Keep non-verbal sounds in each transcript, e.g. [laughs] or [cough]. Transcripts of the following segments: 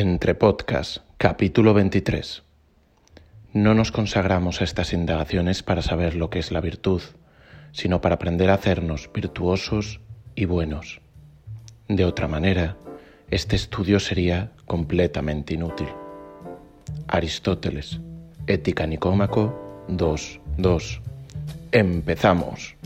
Entre Podcast, capítulo 23. No nos consagramos a estas indagaciones para saber lo que es la virtud, sino para aprender a hacernos virtuosos y buenos. De otra manera, este estudio sería completamente inútil. Aristóteles, Ética Nicómaco 2.2. Empezamos.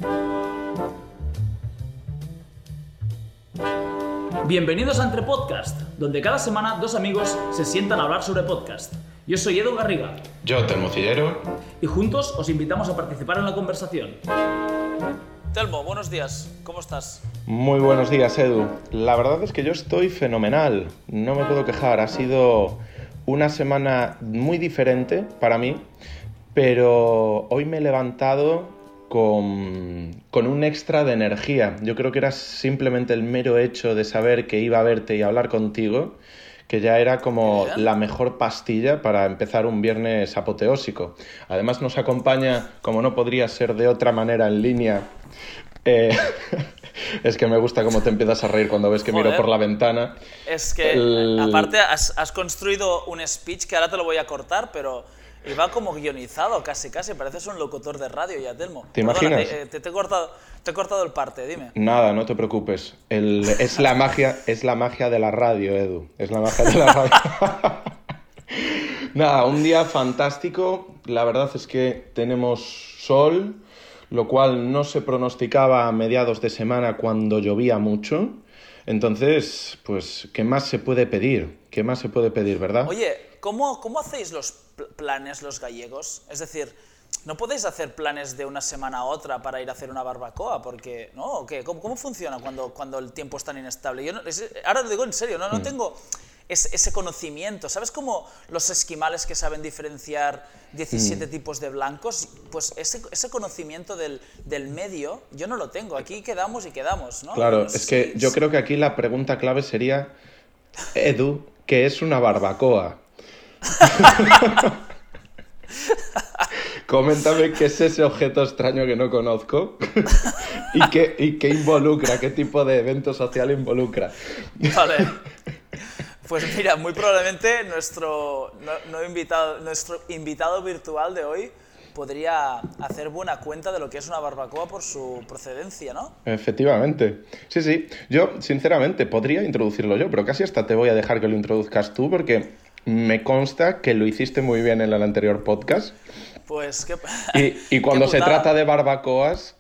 Bienvenidos a Entre Podcast, donde cada semana dos amigos se sientan a hablar sobre podcast. Yo soy Edu Garriga Yo, Telmo Cillero. y juntos os invitamos a participar en la conversación. Telmo, buenos días, ¿cómo estás? Muy buenos días, Edu. La verdad es que yo estoy fenomenal. No me puedo quejar. Ha sido una semana muy diferente para mí, pero hoy me he levantado con, con un extra de energía. Yo creo que era simplemente el mero hecho de saber que iba a verte y hablar contigo, que ya era como la mejor pastilla para empezar un viernes apoteósico. Además nos acompaña, como no podría ser de otra manera en línea, eh, [laughs] es que me gusta cómo te empiezas a reír cuando ves que miro por la ventana. Es que, El- aparte, has, has construido un speech que ahora te lo voy a cortar, pero iba como guionizado, casi, casi. Pareces un locutor de radio ya, Telmo. ¿Te Perdona, imaginas? Te, eh, te- te he cortado, te he cortado el parte, dime. Nada, no te preocupes. El- es la magia, es la magia de la radio, Edu. Es la magia de la radio. [laughs] Nada, un día fantástico. La verdad es que tenemos sol, lo cual no se pronosticaba a mediados de semana cuando llovía mucho. Entonces, pues, ¿qué más se puede pedir? ¿Qué más se puede pedir, verdad? Oye, ¿cómo, cómo hacéis los pl- planes los gallegos? Es decir, ¿no podéis hacer planes de una semana a otra para ir a hacer una barbacoa? Porque, ¿no? ¿O qué? ¿Cómo, cómo funciona cuando, cuando el tiempo es tan inestable? Yo no- es- ahora lo digo en serio, no, Mm. no tengo ese, ese conocimiento. ¿Sabes cómo los esquimales que saben diferenciar Mm. 17 tipos de blancos? Pues ese, ese conocimiento del, del medio yo no lo tengo. Aquí quedamos y quedamos, ¿no? Claro, No sé es que si- yo creo que aquí la pregunta clave sería, Edu, ¿qué es una barbacoa? Coméntame qué es ese objeto extraño que no conozco y qué, y qué involucra, qué tipo de evento social involucra. Vale. Pues mira, muy probablemente nuestro, no- no invitado, nuestro invitado virtual de hoy podría hacer buena cuenta de lo que es una barbacoa por su procedencia, ¿no? Efectivamente. Sí, sí. Yo, sinceramente, podría introducirlo yo, pero casi hasta te voy a dejar que lo introduzcas tú porque me consta que lo hiciste muy bien en el anterior podcast. Pues qué... Y, y [laughs] cuando qué se trata de barbacoas,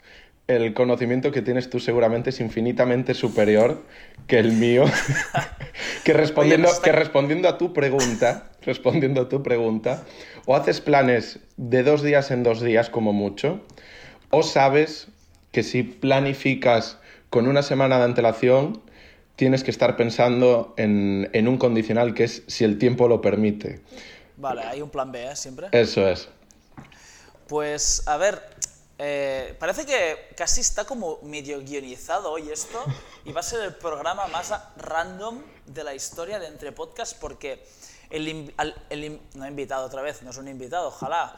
el conocimiento que tienes tú seguramente es infinitamente superior que el mío. [laughs] [laughs] que, respondiendo, Oye, está- que respondiendo a tu pregunta, respondiendo a tu pregunta, o haces planes de dos días en dos días como mucho, o sabes que si planificas con una semana de antelación, tienes que estar pensando en, en un condicional que es si el tiempo lo permite. Vale, hay un plan B, ¿eh? Siempre. Eso es. Pues, a ver, eh, parece que casi está como medio guionizado hoy esto y va a ser el programa más random de la historia de Entre Podcast porque el, al- el no invitado otra vez, no es un invitado, ojalá.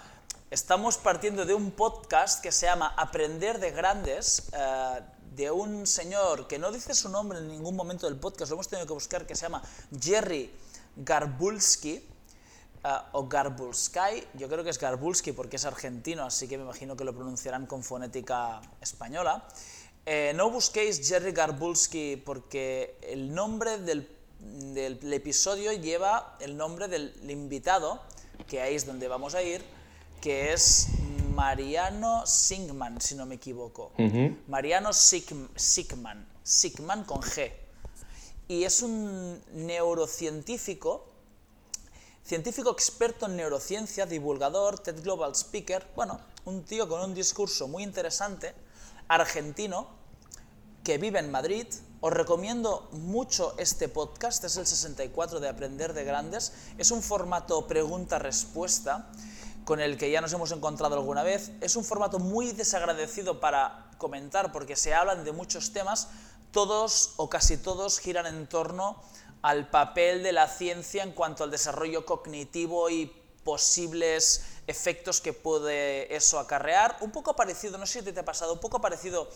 Estamos partiendo de un podcast que se llama Aprender de Grandes, eh, de un señor que no dice su nombre en ningún momento del podcast, lo hemos tenido que buscar, que se llama Jerry Garbulski. Ah, o Garbulsky, yo creo que es Garbulski porque es argentino, así que me imagino que lo pronunciarán con fonética española. Eh, no busquéis Jerry Garbulski porque el nombre del, del episodio lleva el nombre del invitado, que ahí es donde vamos a ir, que es Mariano Sigman, si no me equivoco. Mariano Sig- Sigman, Sigman con G. Y es un neurocientífico Científico experto en neurociencia, divulgador, TED Global Speaker, bueno, un tío con un discurso muy interesante, argentino, que vive en Madrid. Os recomiendo mucho este podcast, es el 64 de Aprender de Grandes. Es un formato pregunta-respuesta con el que ya nos hemos encontrado alguna vez. Es un formato muy desagradecido para comentar porque se hablan de muchos temas. Todos o casi todos giran en torno al papel de la ciencia en cuanto al desarrollo cognitivo y posibles efectos que puede eso acarrear. Un poco parecido, no sé si te ha pasado, un poco parecido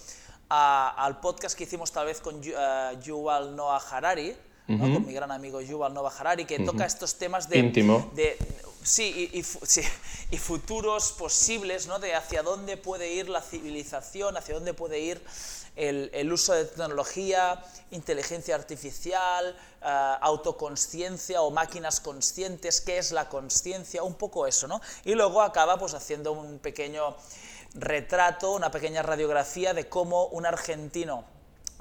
al podcast que hicimos tal vez con eh, Yuval Noah Harari, con mi gran amigo Yuval Nova Harari, que toca estos temas de... Íntimo. de sí, y, sí, [laughs] y, futuros posibles, ¿no? De hacia dónde puede ir la civilización, hacia dónde puede ir el, el uso de tecnología, inteligencia artificial, uh, autoconsciencia o máquinas conscientes, qué es la consciencia, un poco eso, ¿no? Y luego acaba pues haciendo un pequeño retrato, una pequeña radiografía de cómo un argentino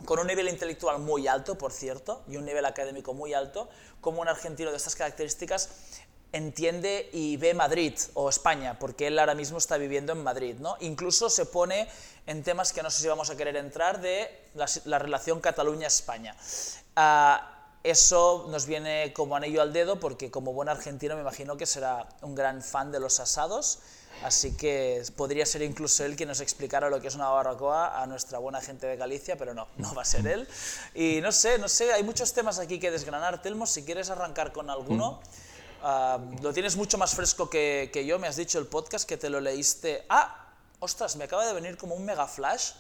con un nivel intelectual muy alto, por cierto, y un nivel académico muy alto, como un argentino de estas características entiende y ve Madrid o España, porque él ahora mismo está viviendo en Madrid. ¿no? Incluso se pone en temas que no sé si vamos a querer entrar de la, relación Cataluña-España. Ah, eso nos viene como anillo al dedo porque como buen argentino me imagino que será un gran fan de los asados Así que podría ser incluso él quien nos explicara lo que es una barbacoa a nuestra buena gente de Galicia, pero no, no va a ser él. Y no sé, no sé, hay muchos temas aquí que desgranar. Telmo, si quieres arrancar con alguno, uh, lo tienes mucho más fresco que, que, yo, me has dicho el podcast que te lo leíste. Ah, ostras, me acaba de venir como un mega flash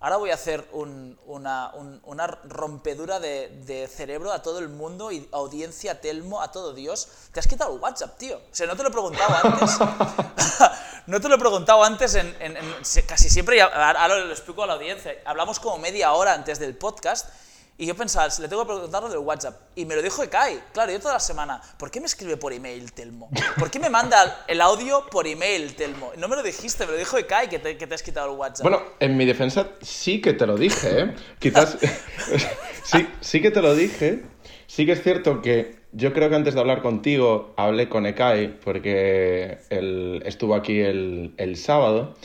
Ahora voy a hacer una, una, rompedura de, cerebro a todo el mundo y audiencia, Telmo, a todo Dios. Te has quitado el WhatsApp, tío. O sea, no te lo he preguntado antes. [laughs] no te lo he preguntado antes en, casi siempre, ahora lo explico a la audiencia. Hablamos como media hora antes del podcast y yo pensaba, le tengo que preguntarlo del WhatsApp. Y me lo dijo Ekai. Claro, yo toda la semana, ¿por qué me escribe por email Telmo? ¿Por qué me manda el audio por email Telmo? No me lo dijiste, me lo dijo Ekai que te, que te has quitado el WhatsApp. Bueno, en mi defensa sí que te lo dije, ¿eh? Quizás. [laughs] sí, sí que te lo dije. Sí que es cierto que yo creo que antes de hablar contigo hablé con Ekai, porque él estuvo aquí el, el sábado.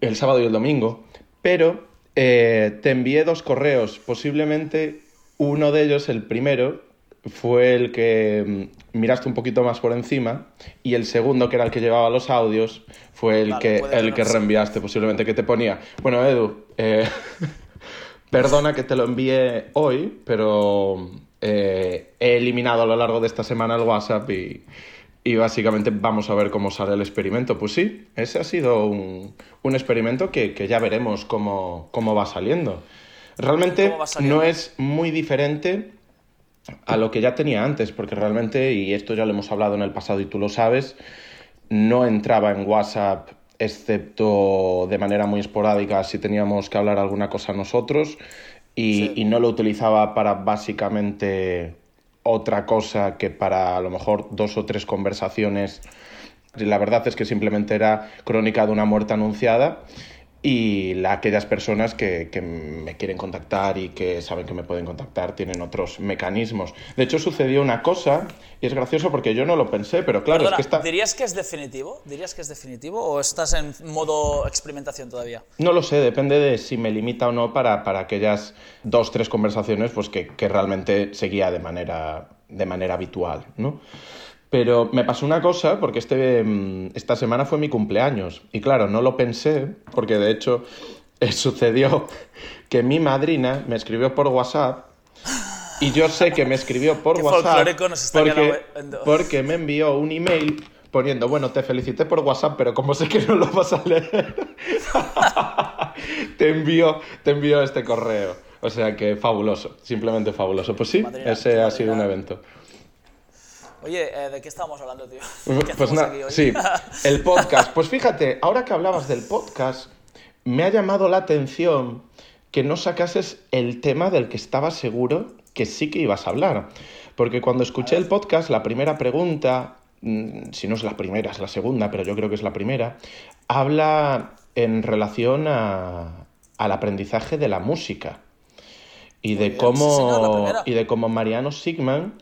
El sábado y el domingo. Pero eh, te envié dos correos, posiblemente uno de ellos, el primero, fue el que mm, miraste un poquito más por encima y el segundo, que era el que llevaba los audios, fue el que, el que reenviaste, posiblemente, que te ponía. Bueno, Edu, eh, [laughs] perdona que te lo envié hoy, pero eh, he eliminado a lo largo de esta semana el WhatsApp y, y básicamente vamos a ver cómo sale el experimento. Pues sí, ese ha sido un, experimento que, ya veremos cómo, va saliendo. Realmente no es muy diferente a lo que ya tenía antes, porque realmente, y esto ya lo hemos hablado en el pasado y tú lo sabes, no entraba en WhatsApp excepto de manera muy esporádica si teníamos que hablar alguna cosa nosotros y no lo utilizaba para básicamente otra cosa que para a lo mejor dos o tres conversaciones. La verdad es que simplemente era crónica de una muerte anunciada y la, aquellas personas que, que, me quieren contactar y que saben que me pueden contactar tienen otros mecanismos. De hecho, sucedió una cosa, y es gracioso porque yo no lo pensé, pero claro, es que está... ¿Dirías que es definitivo? ¿Dirías que es definitivo o estás en modo experimentación todavía? No lo sé, depende de si me limita o no para, para aquellas dos, tres conversaciones pues que, que realmente seguía de manera, de manera habitual, ¿no? Pero me pasó una cosa, porque este, mm, esta semana fue mi cumpleaños. Y claro, no lo pensé, porque de hecho eh, [laughs] sucedió que mi madrina me escribió por WhatsApp. Y yo sé que me escribió por [laughs] WhatsApp porque, porque me envió un email poniendo, bueno, te felicité por WhatsApp, pero como sé que no lo vas a leer, [laughs] te envío, te envío este correo. O sea que fabuloso, simplemente fabuloso. Pues sí, ese ha sido un evento. Oye, eh, ¿de qué estábamos hablando, tío? [laughs] pues nada, sí, [laughs] el podcast. Pues fíjate, ahora que hablabas del podcast, me ha llamado la atención que no sacases el tema del que estaba seguro que sí que ibas a hablar. Porque cuando escuché el podcast, la primera pregunta, mm, si no es la primera, es la segunda, pero yo creo que es la primera, habla en relación a, al aprendizaje de la música. Y de, cómo, y de cómo Mariano Sigman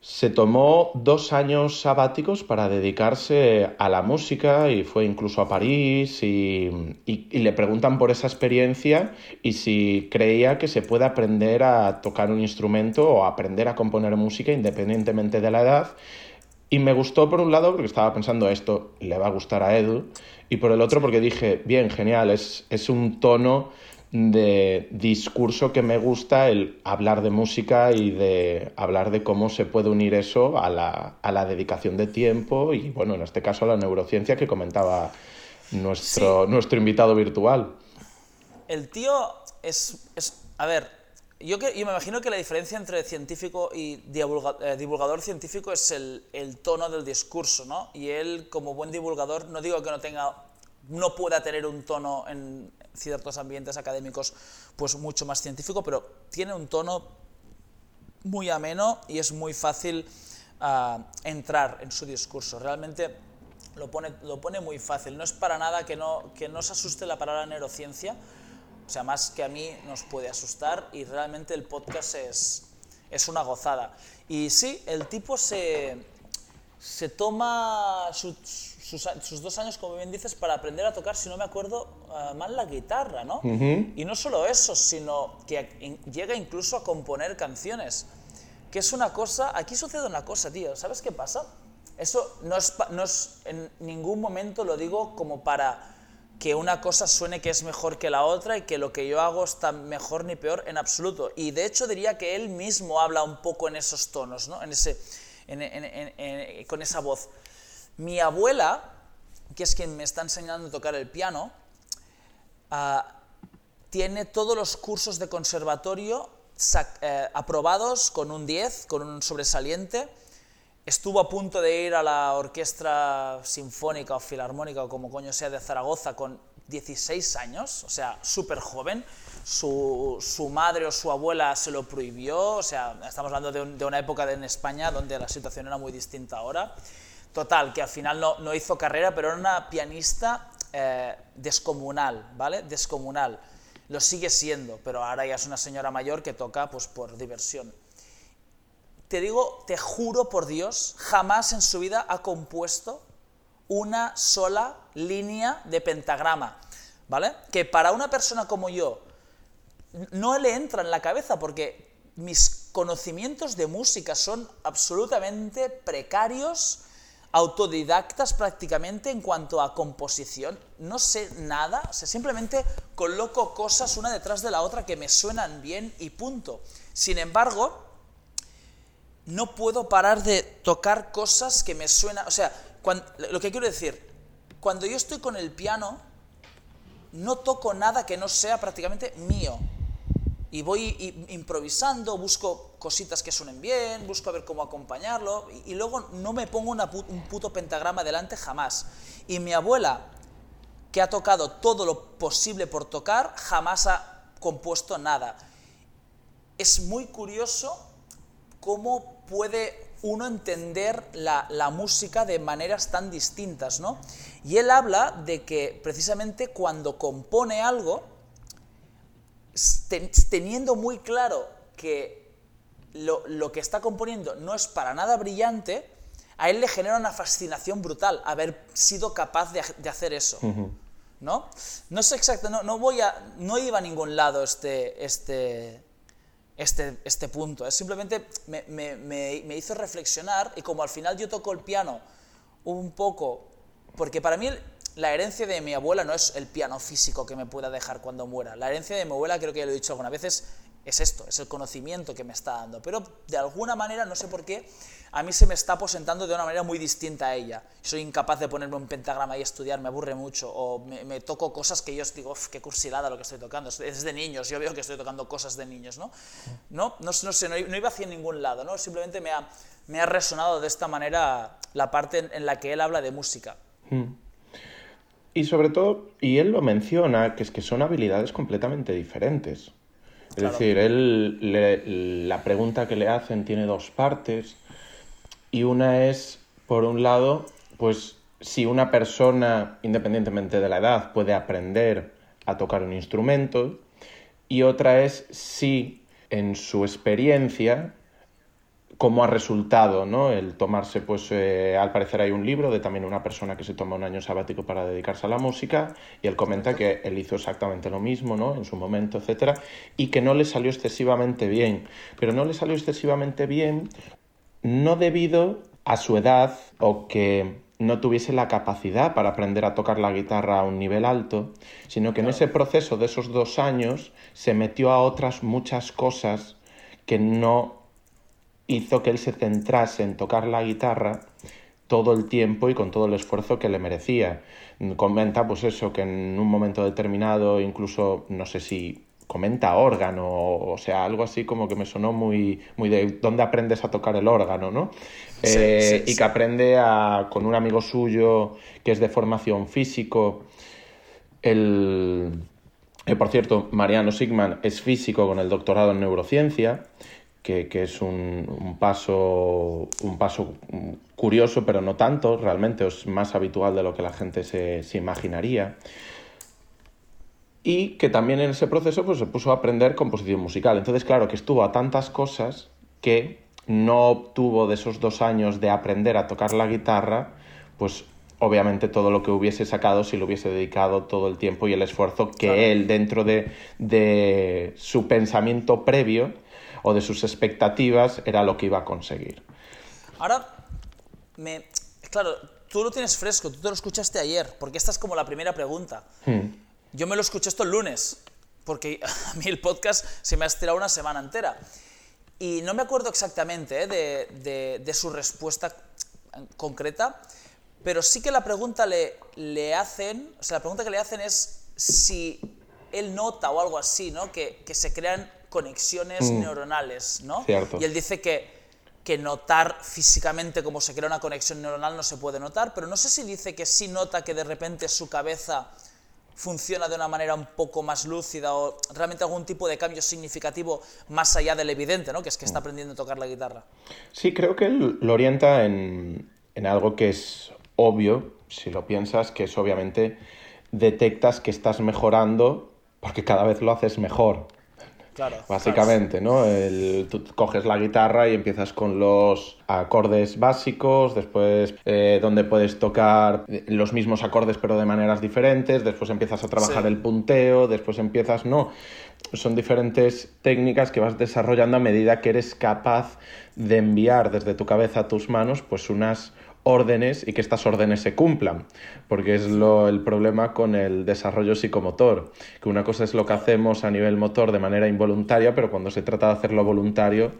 se tomó dos años sabáticos para dedicarse a la música y fue incluso a París y, le preguntan por esa experiencia y si creía que se puede aprender a tocar un instrumento o aprender a componer música independientemente de la edad. Y me gustó por un lado porque estaba pensando esto le va a gustar a Edu y por el otro porque dije, bien, genial, es, es un tono de discurso que me gusta el hablar de música y de hablar de cómo se puede unir eso a la, a la dedicación de tiempo y, bueno, en este caso a la neurociencia que comentaba nuestro, nuestro invitado virtual. El tío es, es, a ver, yo, que, yo me imagino que la diferencia entre científico y eh, divulgador científico es el, el, tono del discurso, ¿no? Y él, como buen divulgador, no digo que no tenga, no pueda tener un tono en ciertos ambientes académicos, pues mucho más científico, pero tiene un tono muy ameno y es muy fácil uh, entrar en su discurso. Realmente lo pone, lo pone muy fácil. No es para nada que no, que no asuste la palabra neurociencia, o sea, más que a mí nos puede asustar y realmente el podcast es, es una gozada. Y sí, el tipo se, se toma sus, sus, dos años, como bien dices, para aprender a tocar, si no me acuerdo uh, mal, la guitarra, ¿no? Y no solo eso, sino que llega incluso a componer canciones. Que es una cosa, aquí sucede una cosa, tío, ¿sabes qué pasa? Eso no es, no es en ningún momento lo digo como para que una cosa suene que es mejor que la otra y que lo que yo hago está mejor ni peor en absoluto. Y de hecho diría que él mismo habla un poco en esos tonos, ¿no? en ese, con esa voz. Mi abuela, que es quien me está enseñando a tocar el piano, ah, tiene todos los cursos de conservatorio eh, aprobados con un 10, con un sobresaliente Estuvo a punto de ir a la orquesta sinfónica o filarmónica o como coño sea de Zaragoza con 16 años, o sea, súper joven. Su, madre o su abuela se lo prohibió, o sea, estamos hablando de, una época en España donde la situación era muy distinta ahora. Total, que al final no, hizo carrera, pero era una pianista eh, descomunal, ¿vale? Descomunal. Lo sigue siendo, pero ahora ya es una señora mayor que toca pues por diversión te digo, te juro por Dios, jamás en su vida ha compuesto una sola línea de pentagrama, ¿vale? Que para una persona como yo no le entra en la cabeza porque mis conocimientos de música son absolutamente precarios, autodidactas prácticamente en cuanto a composición. No sé nada, o sea, simplemente coloco cosas una detrás de la otra que me suenan bien y punto. Sin embargo, no puedo parar de tocar cosas que me suenan. O sea, lo que quiero decir, cuando yo estoy con el piano, no toco nada que no sea prácticamente mío. Y voy improvisando, busco cositas que suenen bien, busco a ver cómo acompañarlo, y, luego no me pongo un puto pentagrama delante jamás. Y mi abuela, que ha tocado todo lo posible por tocar, jamás ha compuesto nada. Es muy curioso cómo puede uno entender la, música de maneras tan distintas, ¿no? Y él habla de que precisamente cuando compone algo, teniendo muy claro que lo, que está componiendo no es para nada brillante, a él le genera una fascinación brutal haber sido capaz de, hacer eso. ¿No? No sé exacto, no, no, voy a, no iba a ningún lado este, este, este, este punto. Es simplemente me, me, me, hizo reflexionar y como al final yo toco el piano un poco, porque para mí la herencia de mi abuela no es el piano físico que me pueda dejar cuando muera. La herencia de mi abuela, creo que ya lo he dicho alguna vez, es esto, es el conocimiento que me está dando. Pero de alguna manera, no sé por qué, a mí se me está aposentando de una manera muy distinta a ella. Soy incapaz de ponerme un pentagrama y estudiar, me aburre mucho, o me, toco cosas que yo digo, qué cursilada lo que estoy tocando. Es de niños, yo veo que estoy tocando cosas de niños, ¿no? No, no, sé, no, iba hacia ningún lado, ¿no? Simplemente me ha, me ha resonado de esta manera la parte en, la que él habla de música. Hmm. Y sobre todo, y él lo menciona, que es que son habilidades completamente diferentes. Es decir, él la pregunta que le hacen tiene dos partes y una es, por un lado, pues si una persona, independientemente de la edad, puede aprender a tocar un instrumento y otra es si en su experiencia cómo ha resultado ¿no? el tomarse, pues eh, al parecer hay un libro de también una persona que se toma un año sabático para dedicarse a la música y él comenta que él hizo exactamente lo mismo ¿no? en su momento, etcétera, y que no le salió excesivamente bien. Pero no le salió excesivamente bien no debido a su edad o que no tuviese la capacidad para aprender a tocar la guitarra a un nivel alto, sino que en ese proceso de esos dos años se metió a otras muchas cosas que no hizo que él se centrase en tocar la guitarra todo el tiempo y con todo el esfuerzo que le merecía. Comenta pues eso, que en un momento determinado, incluso no sé si comenta órgano, o sea, algo así como que me sonó muy, muy de dónde aprendes a tocar el órgano, ¿no? Eh, y que aprende a, con un amigo suyo que es de formación físico, el... Eh, por cierto, Mariano Sigman es físico con el doctorado en neurociencia, que, es un, paso, un paso curioso, pero no tanto, realmente es más habitual de lo que la gente se, se imaginaría y que también en ese proceso pues, se puso a aprender composición musical. Entonces, claro, que estuvo a tantas cosas que no obtuvo de esos dos años de aprender a tocar la guitarra, pues obviamente todo lo que hubiese sacado si lo hubiese dedicado todo el tiempo y el esfuerzo que él dentro de, de su pensamiento previo o de sus expectativas era lo que iba a conseguir. Ahora, me... claro, tú lo tienes fresco, tú te lo escuchaste ayer, porque esta es como la primera pregunta. Hmm. Yo me lo escuché esto el lunes, porque [laughs] a mí el podcast se me ha estirado una semana entera. Y no me acuerdo exactamente ¿eh? de, su respuesta concreta, pero sí que la pregunta le, le hacen, o sea, la pregunta que le hacen es si él nota o algo así, ¿no? Que, se crean conexiones mm. neuronales, ¿no? Cierto. Y él dice que, que notar físicamente cómo se crea una conexión neuronal no se puede notar, pero no sé si dice que sí nota que de repente su cabeza funciona de una manera un poco más lúcida o realmente algún tipo de cambio significativo más allá del evidente, ¿no? que es que está mm. aprendiendo a tocar la guitarra. Sí, creo que él lo orienta en, en algo que es obvio, si lo piensas, que es obviamente detectas que estás mejorando porque cada vez lo haces mejor. Básicamente, ¿no? tú coges la guitarra y empiezas con los acordes básicos, después eh, donde puedes tocar los mismos acordes pero de maneras diferentes, después empiezas a trabajar el punteo, después empiezas, no, son diferentes técnicas que vas desarrollando a medida que eres capaz de enviar desde tu cabeza a tus manos pues unas órdenes y que estas órdenes se cumplan, porque es lo, el problema con el desarrollo psicomotor, que una cosa es lo que hacemos a nivel motor de manera involuntaria, pero cuando se trata de hacerlo voluntario,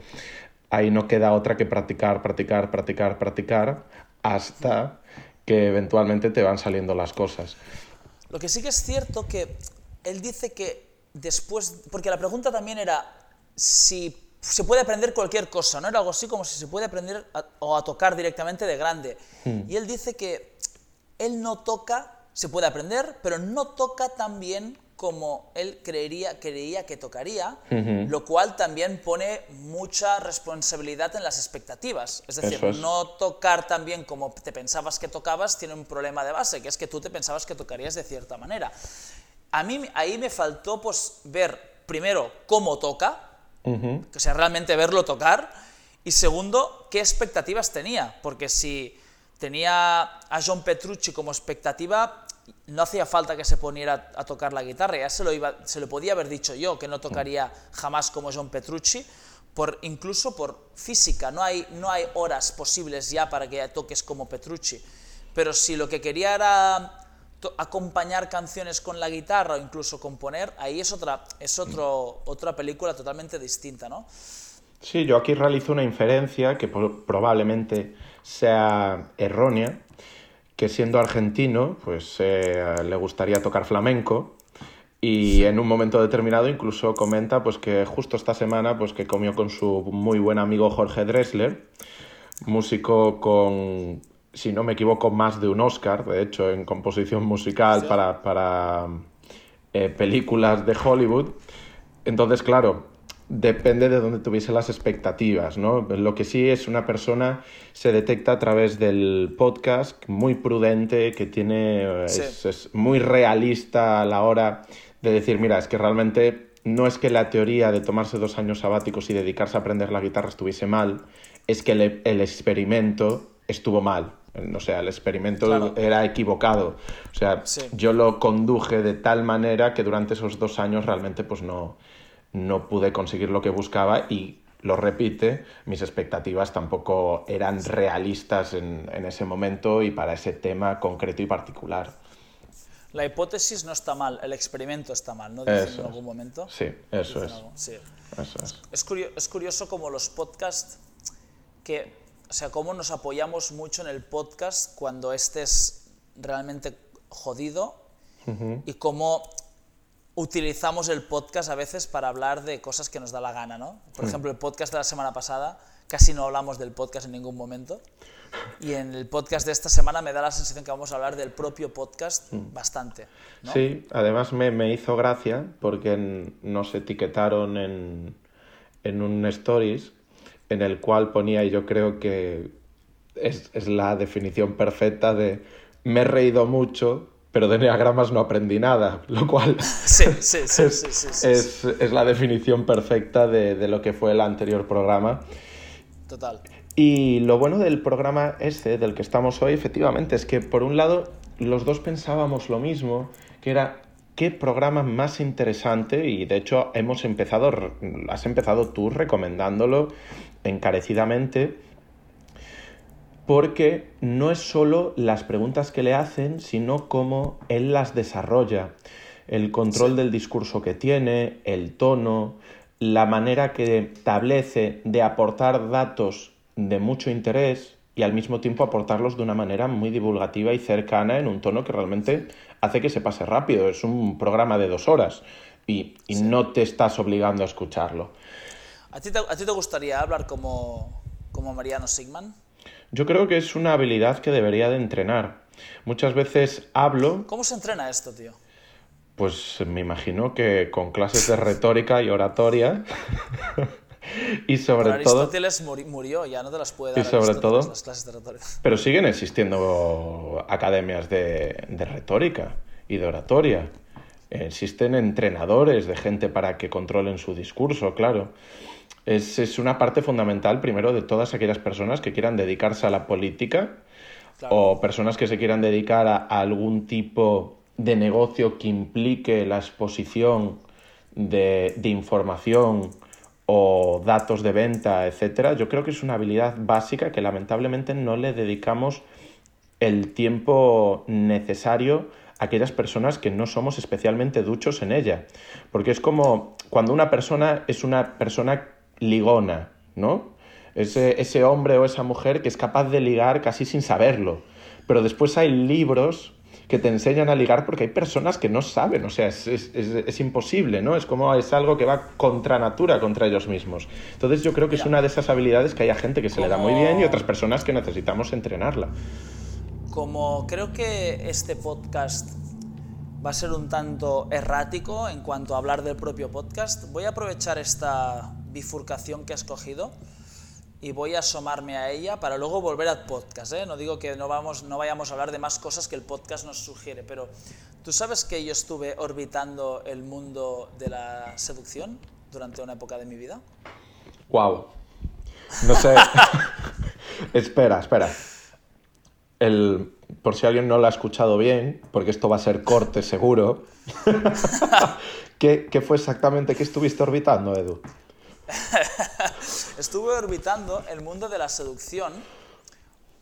ahí no queda otra que practicar, practicar, practicar, practicar, hasta que eventualmente te van saliendo las cosas. Lo que sí que es cierto que él dice que después, porque la pregunta también era si se puede aprender cualquier cosa, ¿no? Era algo así como si se puede aprender o a tocar directamente de grande. Hmm. Y él dice que él no toca, se puede aprender, pero no toca tan bien como él creería, creía que tocaría, lo cual también pone mucha responsabilidad en las expectativas. Es decir, no tocar tan bien como te pensabas que tocabas tiene un problema de base, que es que tú te pensabas que tocarías de cierta manera. A mí ahí me faltó pues, ver primero cómo toca, o sea, realmente verlo tocar. Y segundo, qué expectativas tenía. Porque si tenía a John Petrucci como expectativa, no hacía falta que se poniera a tocar la guitarra. Ya se lo, iba, se lo podía haber dicho yo, que no tocaría jamás como John Petrucci. Por, incluso por física, no hay, no hay horas posibles ya para que toques como Petrucci. Pero si lo que quería era acompañar canciones con la guitarra o incluso componer, ahí es otra, es otro, [clears throat] otra película totalmente distinta, ¿no? Sí, yo aquí realizo una inferencia que probablemente sea errónea, que siendo argentino, pues eh, le gustaría tocar flamenco y en un momento determinado incluso comenta pues que justo esta semana pues que comió con su muy buen amigo Jorge Dressler, músico con si no me equivoco, más de un Oscar, de hecho, en composición musical para, para eh, películas de Hollywood. Entonces, claro, depende de dónde tuviese las expectativas, ¿no? Lo que sí es una persona, se detecta a través del podcast, muy prudente, que tiene, es, es, muy realista a la hora de decir, mira, es que realmente no es que la teoría de tomarse dos años sabáticos y dedicarse a aprender la guitarra estuviese mal, es que el, el experimento estuvo mal. O sea, el experimento era equivocado. O sea, yo lo conduje de tal manera que durante esos dos años realmente pues no, no pude conseguir lo que buscaba y lo repite, mis expectativas tampoco eran realistas en, en, ese momento y para ese tema concreto y particular. La hipótesis no está mal, el experimento está mal, ¿no? en algún momento. Sí, eso es. Sí. Eso es. Es, curioso, es curioso como los podcasts que o sea, cómo nos apoyamos mucho en el podcast cuando estés realmente jodido y cómo utilizamos el podcast a veces para hablar de cosas que nos da la gana, ¿no? Por Mm. ejemplo, el podcast de la semana pasada, casi no hablamos del podcast en ningún momento. Y en el podcast de esta semana me da la sensación que vamos a hablar del propio podcast bastante. ¿no? Mm. Sí, además me, me hizo gracia porque nos etiquetaron en, en un stories en el cual ponía, y yo creo que es, es la definición perfecta de me he reído mucho, pero de enneagramas no aprendí nada, [laughs] lo cual [laughs] Sí, sí, sí, [laughs] es, sí, sí, sí, es- es la definición perfecta de, de lo que fue el anterior programa. total. Y lo bueno del programa este, del que estamos hoy, efectivamente, es que por un lado los dos pensábamos lo mismo, que era qué programa más interesante, y de hecho hemos empezado, has empezado tú recomendándolo encarecidamente, porque no es solo las preguntas que le hacen, sino cómo él las desarrolla, el control del discurso que tiene, el tono, la manera que establece de aportar datos de mucho interés y al mismo tiempo aportarlos de una manera muy divulgativa y cercana en un tono que realmente hace que se pase rápido. Es un programa de dos horas y, y no te estás obligando a escucharlo. ¿A ti te, a ti te gustaría hablar como, como Mariano Sigman? Yo creo que es una habilidad que debería de entrenar. Muchas veces hablo, ¿Cómo se entrena esto, tío? pues me imagino que con clases de retórica y oratoria [laughs] y sobre Pero todo... Aristóteles muri- murió, ya no te las puede Y dar sobre Aristóteles todo- las clases de retórica. Pero siguen existiendo academias de, de retórica y de oratoria. Existen entrenadores de gente para que controlen su discurso, claro. Es, es una parte fundamental, primero, de todas aquellas personas que quieran dedicarse a la política Claro. o personas que se quieran dedicar a, a algún tipo de negocio que implique la exposición de, de información o datos de venta, etcétera, yo creo que es una habilidad básica que lamentablemente no le dedicamos el tiempo necesario a aquellas personas que no somos especialmente duchos en ella. Porque es como cuando una persona es una persona ligona, ¿no? Ese, ese hombre o esa mujer que es capaz de ligar casi sin saberlo. Pero después hay libros que te enseñan a ligar porque hay personas que no saben, o sea, es, es, es, es imposible, ¿no? Es como es algo que va contra natura, contra ellos mismos. Entonces yo creo que es una de esas habilidades que hay a gente que se le da muy bien y otras personas que necesitamos entrenarla. Como creo que este podcast va a ser un tanto errático en cuanto a hablar del propio podcast, voy a aprovechar esta bifurcación que he escogido y voy a asomarme a ella para luego volver al podcast. ¿eh? No digo que no, vamos, no vayamos a hablar de más cosas que el podcast nos sugiere, pero tú sabes que yo estuve orbitando el mundo de la seducción durante una época de mi vida. Wow. No sé. [laughs] espera, espera. El, por si alguien no lo ha escuchado bien, porque esto va a ser corte seguro. [laughs] [laughs] ¿Qué, ¿Qué fue exactamente que estuviste orbitando, Edu? [laughs] Estuve orbitando el mundo de la seducción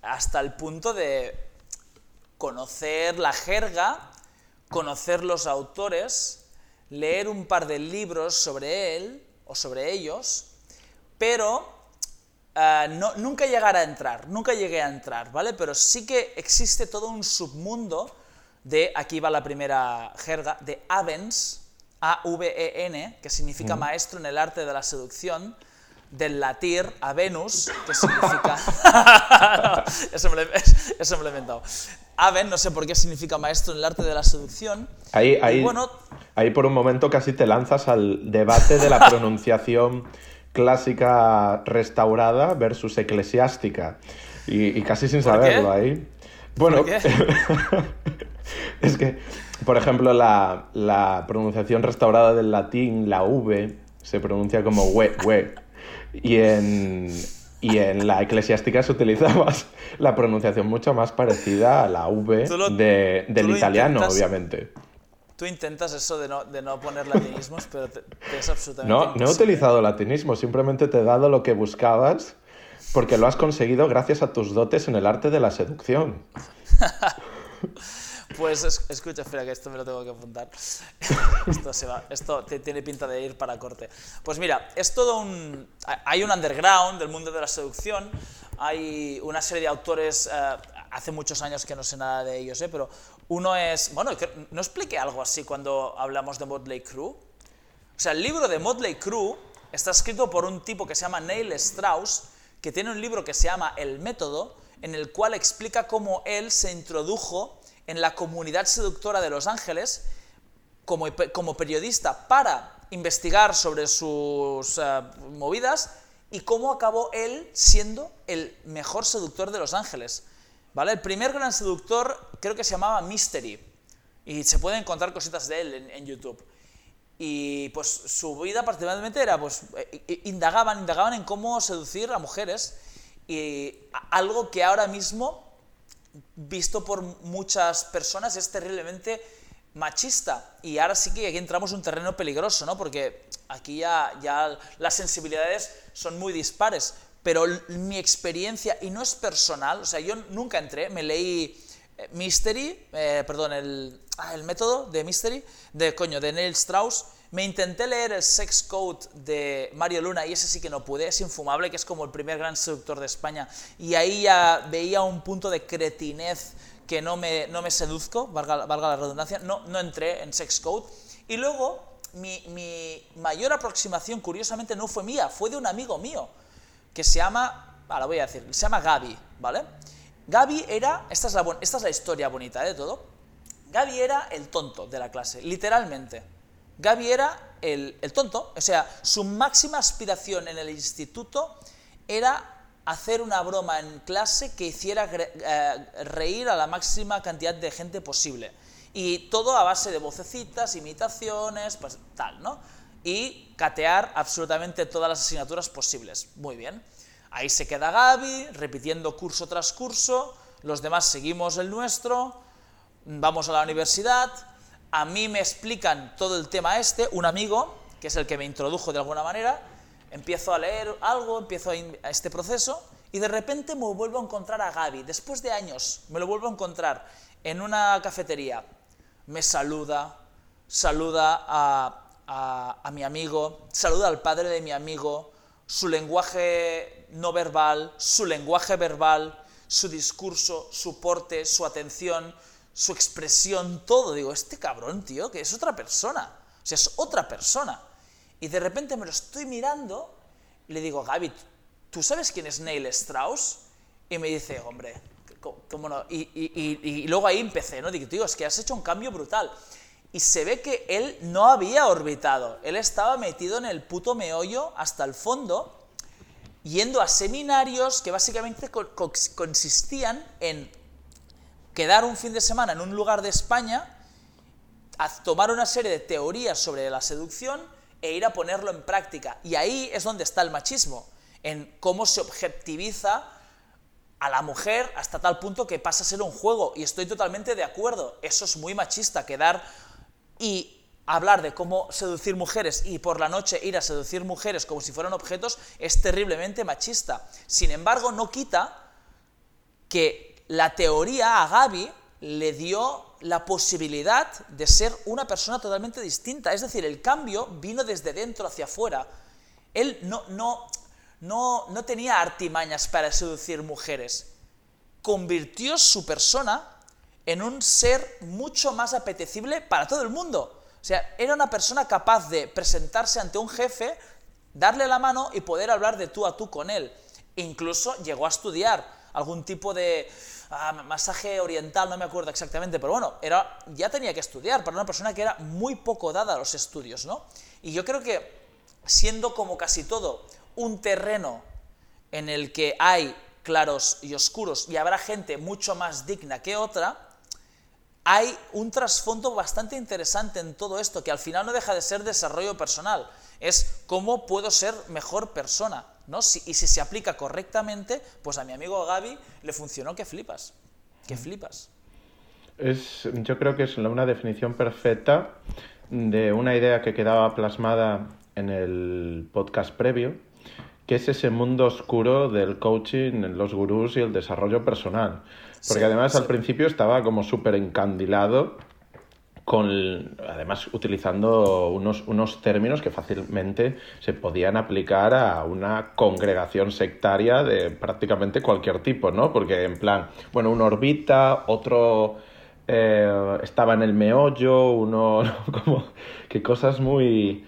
hasta el punto de conocer la jerga, conocer los autores, leer un par de libros sobre él o sobre ellos, pero eh, nunca llegar a entrar, nunca llegué a entrar, ¿vale? Pero sí que existe todo un submundo de, aquí va la primera jerga, de Avens, A-V-E-N, que significa maestro en el arte de la seducción, del latir a Venus, que [laughs] significa... [laughs] No, eso, me lo, he- eso me lo he inventado. Aven, no sé por qué significa maestro en el arte de la seducción. Ahí, ahí, bueno, ahí por un momento casi te lanzas al debate de la [laughs] pronunciación clásica restaurada versus eclesiástica. Y, y casi sin saberlo ahí. Bueno, ¿Por qué? Es que, por ejemplo, la, la pronunciación restaurada del latín, la V, se pronuncia como we, we. Y en, y en la eclesiástica se utiliza más [laughs] la pronunciación mucho más parecida a la V lo- de- del italiano, intentas- obviamente. tú intentas eso de no, de no poner latinismos, [laughs] pero te, te es absolutamente No, no he utilizado latinismo, simplemente te he dado lo que buscabas porque lo has conseguido gracias a tus dotes en el arte de la seducción. [laughs] Pues es- escucha, espera, que esto me lo tengo que apuntar. [laughs] esto se va, esto tiene pinta de ir para corte. Pues mira, es todo un. Hay un underground del mundo de la seducción. Hay una serie de autores, eh, hace muchos años que no sé nada de ellos, eh, pero Uno es, bueno, no expliqué algo así cuando hablamos de Motley Crue. O sea, el libro de Motley Crue está escrito por un tipo que se llama Neil Strauss, que tiene un libro que se llama El Método, en el cual explica cómo él se introdujo en la comunidad seductora de Los Ángeles como, como periodista para investigar sobre sus eh, movidas y cómo acabó él siendo el mejor seductor de Los Ángeles. ¿Vale? El primer gran seductor creo que se llamaba Mystery y se pueden encontrar cositas de él en, YouTube. Y pues su vida particularmente era, pues, eh, indagaban, indagaban en cómo seducir a mujeres y algo que ahora mismo, visto por muchas personas, es terriblemente machista. Y ahora sí que aquí entramos en un terreno peligroso, ¿no? Porque aquí ya, ya las sensibilidades son muy dispares. Pero mi experiencia, y no es personal, o sea, yo nunca entré, me leí eh, Mystery, eh, perdón, el, ah, el método de Mystery, de coño, de Neil Strauss, me intenté leer el Sex Code de Mario Luna y ese sí que no pude, es infumable, que es como el primer gran seductor de España. Y ahí ya veía un punto de cretinez que no me, no me seduzco, valga, la redundancia, no, no entré en Sex Code. Y luego, mi, mi, mayor aproximación, curiosamente, no fue mía, fue de un amigo mío, que se llama, ah, la voy a decir, se llama Gaby, ¿vale? Gaby era, esta es la, esta es la historia bonita de todo, Gaby era el tonto de la clase, literalmente. Gaby era el, tonto, o sea, su máxima aspiración en el instituto era hacer una broma en clase que hiciera eh, reír a la máxima cantidad de gente posible. Y todo a base de vocecitas, imitaciones, pues tal, ¿no? Y catear absolutamente todas las asignaturas posibles. Muy bien. Ahí se queda Gaby, repitiendo curso tras curso, los demás seguimos el nuestro, vamos a la universidad, a mí me explican todo el tema este, un amigo, que es el que me introdujo de alguna manera, empiezo a leer algo, empiezo a este proceso y de repente me vuelvo a encontrar a Gaby. Después de años me lo vuelvo a encontrar en una cafetería. Me saluda, saluda a, a mi amigo, saluda al padre de mi amigo, su lenguaje no verbal, su lenguaje verbal, su discurso, su porte, su atención, su expresión, todo. Digo, este cabrón, tío, que es otra persona. O sea, es otra persona. Y de repente me lo estoy mirando y le digo, Gaby, ¿tú sabes quién es Neil Strauss? Y me dice, hombre, ¿cómo no? Y, luego ahí empecé, ¿no? Digo, tío, es que has hecho un cambio brutal. Y se ve que él no había orbitado, él estaba metido en el puto meollo hasta el fondo, yendo a seminarios que básicamente consistían en quedar un fin de semana en un lugar de España, tomar una serie de teorías sobre la seducción e ir a ponerlo en práctica. Y ahí es donde está el machismo, en cómo se objetiviza a la mujer hasta tal punto que pasa a ser un juego. Y estoy totalmente de acuerdo, eso es muy machista, quedar y hablar de cómo seducir mujeres y por la noche ir a seducir mujeres como si fueran objetos es terriblemente machista. Sin embargo, no quita que la teoría a Gaby le dio la posibilidad de ser una persona totalmente distinta. Es decir, el cambio vino desde dentro hacia afuera. Él no, no, no, no tenía artimañas para seducir mujeres. Convirtió su persona en un ser mucho más apetecible para todo el mundo. O sea, era una persona capaz de presentarse ante un jefe, darle la mano y poder hablar de tú a tú con él. Incluso llegó a estudiar algún tipo de masaje oriental, no me acuerdo exactamente, pero bueno, era, ya tenía que estudiar para una persona que era muy poco dada a los estudios, ¿no? Y yo creo que siendo como casi todo un terreno en el que hay claros y oscuros y habrá gente mucho más digna que otra, hay un trasfondo bastante interesante en todo esto, que al final no deja de ser desarrollo personal, es cómo puedo ser mejor persona, ¿no? y si se aplica correctamente, pues a mi amigo Gaby le funcionó que flipas, que flipas. Es, yo creo que es una definición perfecta de una idea que quedaba plasmada en el podcast previo, que es ese mundo oscuro del coaching, los gurús y el desarrollo personal. Porque además al principio estaba como súper encandilado con, además utilizando unos, unos términos que fácilmente se podían aplicar a una congregación sectaria de prácticamente cualquier tipo, ¿no? Porque en plan, bueno, uno orbita, otro eh, estaba en el meollo, uno [laughs] como que cosas muy...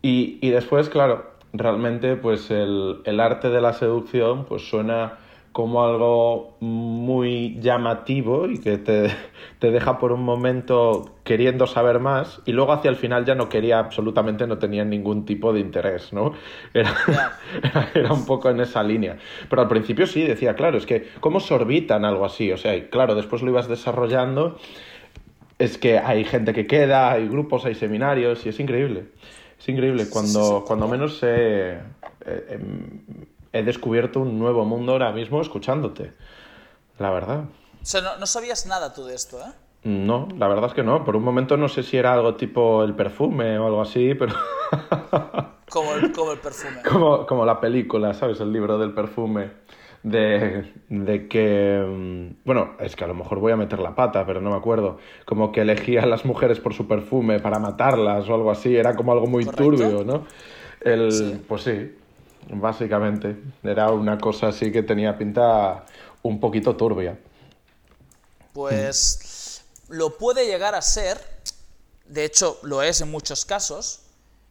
Y, y después, claro, realmente pues el, el, arte de la seducción pues suena como algo muy llamativo y que te, [laughs] te, deja por un momento queriendo saber más y luego hacia el final ya no quería absolutamente, no tenía ningún tipo de interés, ¿no? [laughs] Era, era, era, un poco en esa línea. Pero al principio sí, decía, claro, es que ¿cómo se orbitan algo así? O sea, claro, después lo ibas desarrollando, es que hay gente que queda, hay grupos, hay seminarios y es increíble. Es increíble, cuando, cuando menos he, he, he, descubierto un nuevo mundo ahora mismo escuchándote, la verdad. O sea, no, no, sabías nada tú de esto, ¿eh? No, la verdad es que no. Por un momento no sé si era algo tipo el perfume o algo así, pero... [laughs] como, el, como el perfume. Como, como la película, ¿sabes? El libro del perfume de, de, que, bueno, es que a lo mejor voy a meter la pata, pero no me acuerdo, como que elegía a las mujeres por su perfume para matarlas o algo así, era como algo muy ¿Correcto? turbio, ¿no? El, Sí. Pues sí, básicamente, era una cosa así que tenía pinta un poquito turbia. Pues lo puede llegar a ser, de hecho lo es en muchos casos,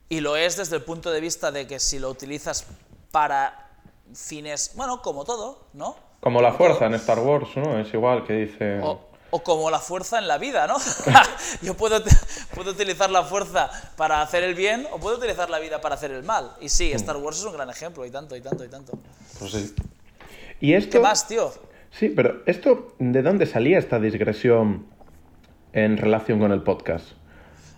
y lo es desde el punto de vista de que si lo utilizas para fines, bueno, como todo, ¿no? Como la fuerza en Star Wars, ¿no? Es igual que dice... O, o como la fuerza en la vida, ¿no? [laughs] Yo puedo, puedo utilizar la fuerza para hacer el bien o puedo utilizar la vida para hacer el mal. Y sí, Star Wars es un gran ejemplo, y tanto, y tanto, y tanto. Pues sí. ¿Y esto? ¿Qué más, tío? Sí, pero esto, ¿de dónde salía esta digresión en relación con el podcast?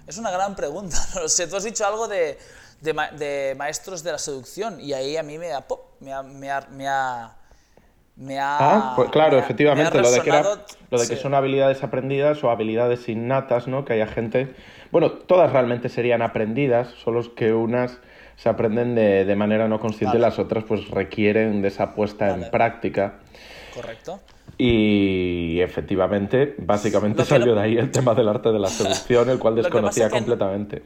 Es una gran pregunta, [laughs] no lo sé. Tú has dicho algo de, de, ma de maestros de la seducción y ahí a mí me ha... Pop, me ha, me ha, me ha me ha, ah, pues claro, ha, efectivamente, me lo de que, era, lo de sí. que son habilidades aprendidas o habilidades innatas, ¿no? Que haya gente, bueno, todas realmente serían aprendidas, solo que unas se aprenden de, de manera no consciente, vale. las otras pues requieren de esa puesta vale. en práctica. Correcto. Y efectivamente, básicamente salió de ahí el tema del arte de la [laughs] seducción, el cual desconocía completamente.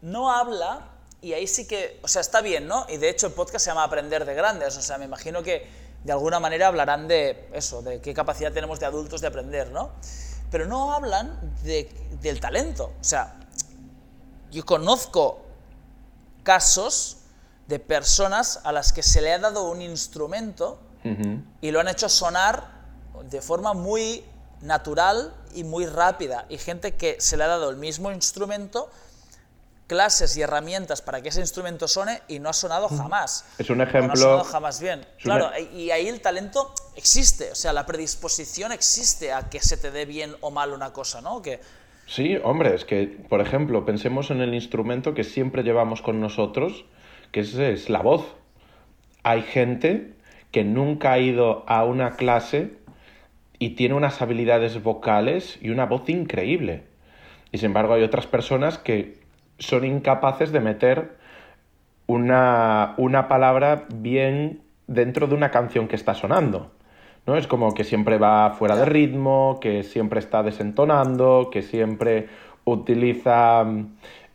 No habla, y ahí sí que, o sea, está bien, ¿no? Y de hecho el podcast se llama Aprender de Grandes, o sea, me imagino que de alguna manera hablarán de eso, de qué capacidad tenemos de adultos de aprender, ¿no? Pero no hablan de, del talento. O sea, yo conozco casos de personas a las que se le ha dado un instrumento uh -huh. y lo han hecho sonar de forma muy natural y muy rápida. Y gente que se le ha dado el mismo instrumento clases y herramientas para que ese instrumento suene y no ha sonado jamás. Es un ejemplo. No ha sonado jamás bien. Claro, y ahí el talento existe, o sea, la predisposición existe a que se te dé bien o mal una cosa, ¿no? Que... Sí, hombre, es que, por ejemplo, pensemos en el instrumento que siempre llevamos con nosotros, que es, es la voz. Hay gente que nunca ha ido a una clase y tiene unas habilidades vocales y una voz increíble. Y sin embargo hay otras personas que son incapaces de meter una, una, palabra bien dentro de una canción que está sonando. ¿no? Es como que siempre va fuera de ritmo, que siempre está desentonando, que siempre utiliza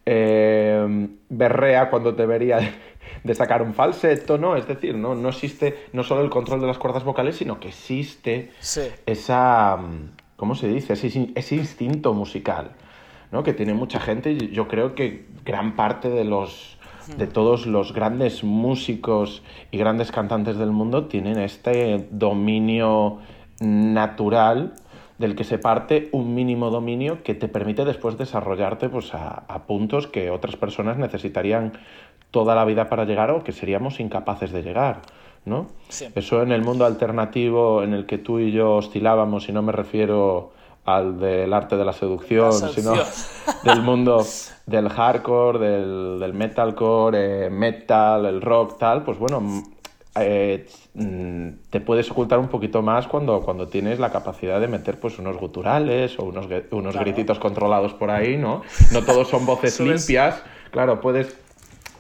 eh, berrea cuando debería de sacar un falseto, ¿no? Es decir, no, no existe no solo el control de las cuerdas vocales, sino que existe sí. esa, ¿cómo se dice? Ese, ese instinto musical. ¿No? que tiene mucha gente y yo creo que gran parte de los de todos los grandes músicos y grandes cantantes del mundo tienen este dominio natural del que se parte un mínimo dominio que te permite después desarrollarte pues, a, a puntos que otras personas necesitarían toda la vida para llegar o que seríamos incapaces de llegar. ¿no? Sí. Eso en el mundo alternativo en el que tú y yo oscilábamos, y no me refiero al del arte de la seducción, la sino [laughs] del mundo del hardcore, del, del metalcore, eh, metal, el rock, tal, pues bueno, eh, te puedes ocultar un poquito más cuando, cuando tienes la capacidad de meter pues unos guturales o unos, unos claro. grititos controlados por ahí, ¿no? [laughs] No todos son voces limpias, claro, puedes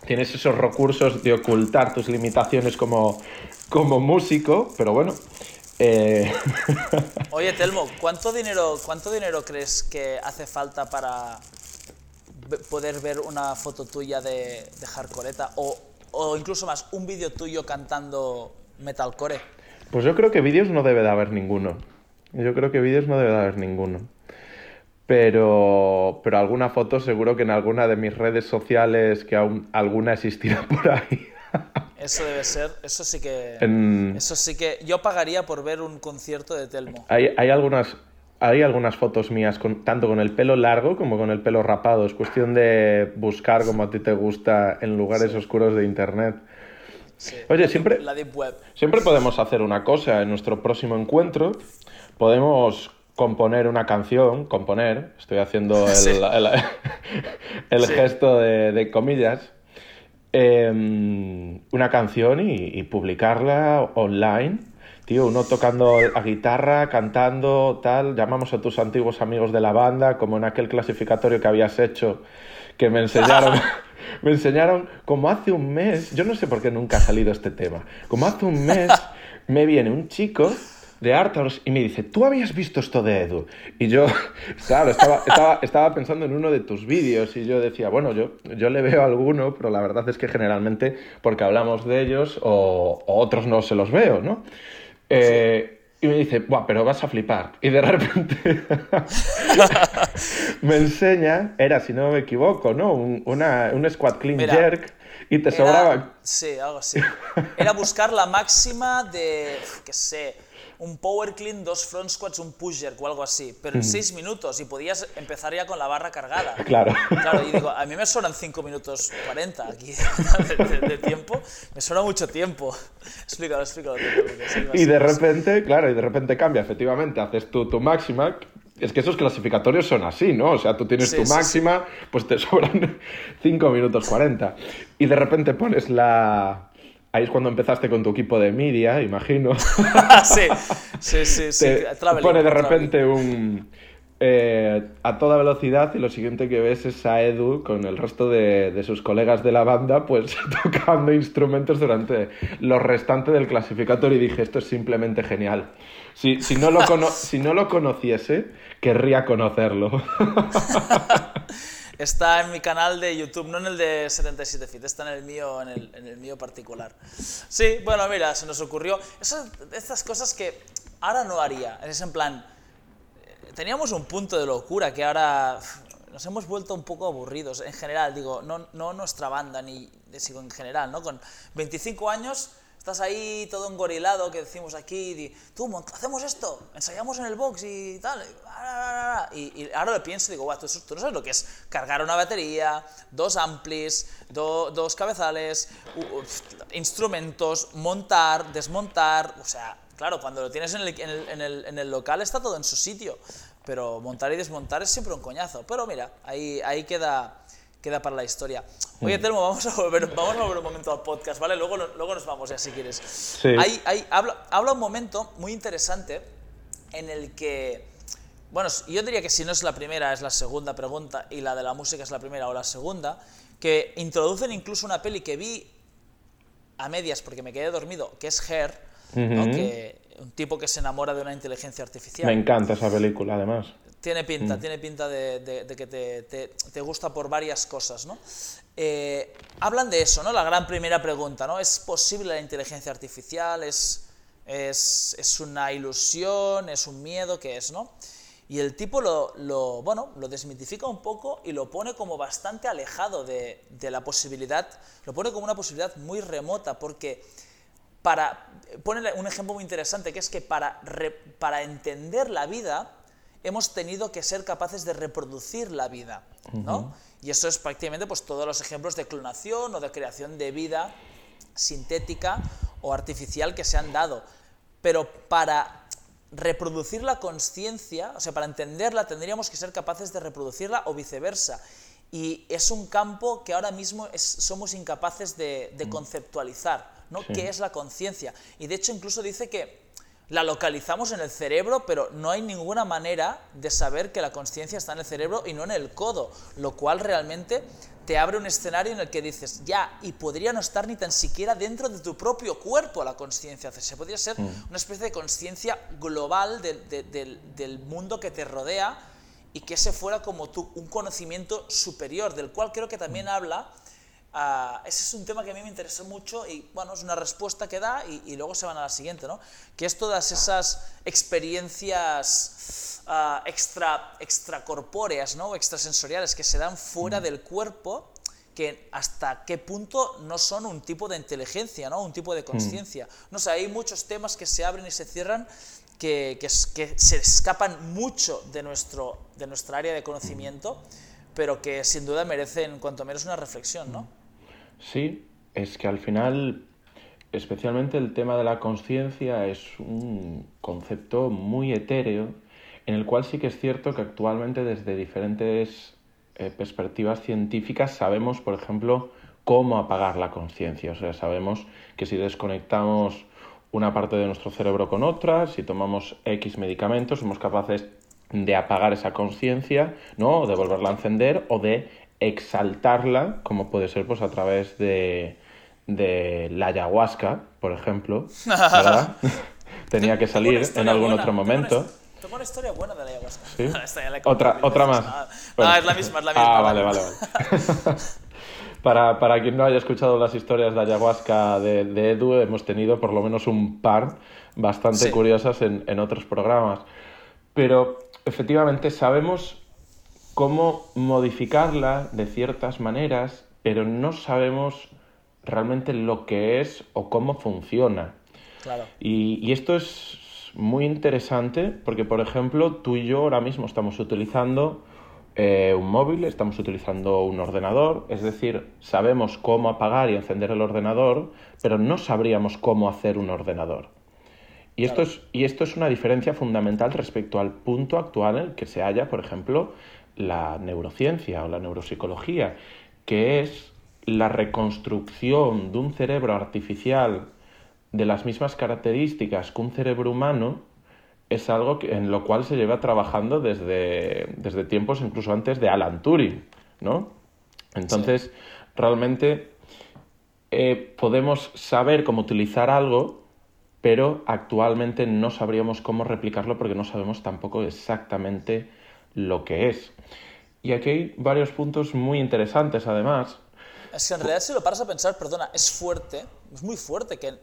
tienes esos recursos de ocultar tus limitaciones como, como músico, pero bueno. Eh... [laughs] Oye, Telmo, ¿cuánto dinero, ¿cuánto dinero crees que hace falta para poder ver una foto tuya de, de hardcoreta? O, o incluso más, un vídeo tuyo cantando metalcore. Pues yo creo que vídeos no debe de haber ninguno. Yo creo que vídeos no debe de haber ninguno. pero, pero alguna foto seguro que en alguna de mis redes sociales, que aún alguna existirá por ahí. Eso debe ser, eso sí que... Eso sí que... Yo pagaría por ver un concierto de Telmo. Hay, hay algunas... Hay algunas fotos mías, con, tanto con el pelo largo como con el pelo rapado. Es cuestión de buscar como a ti te gusta en lugares oscuros de internet. Oye, siempre, la deep web. siempre podemos hacer una cosa. En nuestro próximo encuentro podemos componer una canción, componer, estoy haciendo el, [laughs] el, gesto de, comillas, em, una canción y, publicarla online. Tío, uno tocando la guitarra, cantando, tal, llamamos a tus antiguos amigos de la banda, como en aquel clasificatorio que habías hecho, que me enseñaron, [laughs] [laughs] me enseñaron como hace un mes, yo no sé por qué nunca ha salido este tema, como hace un mes [laughs] me viene un chico de Arthurs y me dice, ¿tú habías visto esto de Edu? Y yo, [laughs] claro, estaba, estaba, estaba pensando en uno de tus vídeos y yo decía, bueno, yo, yo le veo alguno, pero la verdad es que generalmente porque hablamos de ellos o, otros no se los veo, ¿no? Eh, y me dice, Buah, pero vas a flipar. Y de repente [laughs] me enseña, era, si no me equivoco, ¿no? Un, una, un squat clean jerk y te sobraba... Sí, algo así. Era buscar la máxima de, qué sé, un power clean, dos front squats, un push jerk o algo así, pero en seis minutos y podías empezar ya con la barra cargada. [laughs] Claro. Claro, y digo, a mí me sobran 5 minutos 40 aquí [laughs] de, tiempo, me sobra mucho tiempo. [laughs] Explícalo, explícalo. Y de repente, claro, y de repente cambia, efectivamente, haces tu, tu máxima, es que esos clasificatorios son así, ¿no? O sea, tú tienes tu máxima, pues te sobran 5 minutos 40. Y de repente pones la, Ahí es cuando empezaste con tu equipo de media, imagino. [laughs] sí, sí, sí. sí. pone de repente un... Eh, a toda velocidad y lo siguiente que ves es a Edu con el resto de, sus colegas de la banda pues [laughs] tocando instrumentos durante lo restante del clasificatorio y dije esto es simplemente genial. Si, si, no, lo si no lo conociese, querría conocerlo. [laughs] Está en mi canal de YouTube, no en el de 77 Fit, está en el mío, en el, en el mío particular. Sí, bueno, mira, se nos ocurrió. Esas, estas cosas que ahora no haría. Es en plan, eh, teníamos un punto de locura que ahora nos hemos vuelto un poco aburridos. En general, digo, no, no nuestra banda, ni sigo en general, ¿no? Con 25 años estás ahí todo engorilado que decimos aquí, tú, hacemos esto, ensayamos en el box y tal. Y, ahora lo pienso y digo, tú, tú, no sabes lo que es cargar una batería, dos amplis, dos cabezales, instrumentos, montar, desmontar. O sea, claro, cuando lo tienes en el, en, el, en el, local está todo en su sitio, pero montar y desmontar es siempre un coñazo. Pero mira, ahí, ahí queda queda para la historia. Oye, mm. Telmo, vamos a volver, vamos a volver un momento al podcast, ¿vale? Luego, luego nos vamos ya si quieres. Sí. Hay, habla, habla un momento muy interesante en el que, bueno, yo diría que si no es la primera, es la segunda pregunta y la de la música es la primera o la segunda, que introducen incluso una peli que vi a medias porque me quedé dormido, que es Her, que, un tipo que se enamora de una inteligencia artificial. Me encanta esa película, además. Tiene pinta, mm. tiene pinta de, que te, gusta por varias cosas, ¿no? Eh, hablan de eso, ¿no? La gran primera pregunta, ¿no? ¿Es posible la inteligencia artificial? ¿Es, es, una ilusión? ¿Es un miedo? ¿Qué es, no? Y el tipo lo, lo, bueno, lo desmitifica un poco y lo pone como bastante alejado de, la posibilidad, lo pone como una posibilidad muy remota, porque para, pone un ejemplo muy interesante, que es que para, para entender la vida, hemos tenido que ser capaces de reproducir la vida, ¿no? Y eso es prácticamente pues, todos los ejemplos de clonación o de creación de vida sintética o artificial que se han dado. Pero para reproducir la conciencia, o sea, para entenderla, tendríamos que ser capaces de reproducirla o viceversa. Y es un campo que ahora mismo somos incapaces de, mm. conceptualizar, ¿no? ¿Qué es la conciencia? Y de hecho incluso dice que la localizamos en el cerebro, pero no hay ninguna manera de saber que la conciencia está en el cerebro y no en el codo, lo cual realmente te abre un escenario en el que dices, ya, y podría no estar ni tan siquiera dentro de tu propio cuerpo la conciencia, se podría ser mm. una especie de conciencia global del mundo que te rodea y que ese fuera como tú, un conocimiento superior, del cual creo que también mm. habla ah, ese es un tema que a mí me interesa mucho y bueno, es una respuesta que da y, luego se van a la siguiente, ¿no? Que es todas esas experiencias uh, extra, extracorpóreas, ¿no? extrasensoriales que se dan fuera mm. del cuerpo que hasta qué punto no son un tipo de inteligencia, ¿no? un tipo de mm. conciencia. No sé, hay muchos temas que se abren y se cierran que, que, se escapan mucho de, nuestro, de nuestra área de conocimiento, pero que sin duda merecen cuanto menos una reflexión, ¿no? Sí, es que al final, especialmente el tema de la conciencia es un concepto muy etéreo, en el cual sí que es cierto que actualmente desde diferentes eh, perspectivas científicas sabemos, por ejemplo, cómo apagar la conciencia. O sea, sabemos que si desconectamos una parte de nuestro cerebro con otra, si tomamos X medicamentos, somos capaces de apagar esa conciencia, ¿no? O de volverla a encender o de exaltarla, como puede ser pues a través de, de la ayahuasca, por ejemplo, ¿verdad? [laughs] [laughs] Tenía que salir en algún otro momento. Tengo una historia buena de la ayahuasca. ¿Sí? [laughs] otra, otra más. No, es la misma, es la misma. Ah, vale, vale, vale. para, para, quien no haya escuchado las historias de ayahuasca de, de Edu, hemos tenido por lo menos un par bastante curiosas en, en otros programas. Pero efectivamente sabemos cómo modificarla de ciertas maneras, pero no sabemos realmente lo que es o cómo funciona. Claro. Y, y esto es muy interesante porque, por ejemplo, tú y yo ahora mismo estamos utilizando eh, un móvil, estamos utilizando un ordenador, es decir, sabemos cómo apagar y encender el ordenador, pero no sabríamos cómo hacer un ordenador. Y, esto es, y esto es una diferencia fundamental respecto al punto actual en el que se halla, por ejemplo, la neurociencia o la neuropsicología, que es la reconstrucción de un cerebro artificial de las mismas características que un cerebro humano es algo en lo cual se lleva trabajando desde, desde tiempos incluso antes de Alan Turing, ¿no? Entonces, realmente eh, podemos saber cómo utilizar algo, pero actualmente no sabríamos cómo replicarlo porque no sabemos tampoco exactamente lo que es. Y aquí hay varios puntos muy interesantes, además. Es que en realidad si lo paras a pensar, perdona, es fuerte, es muy fuerte que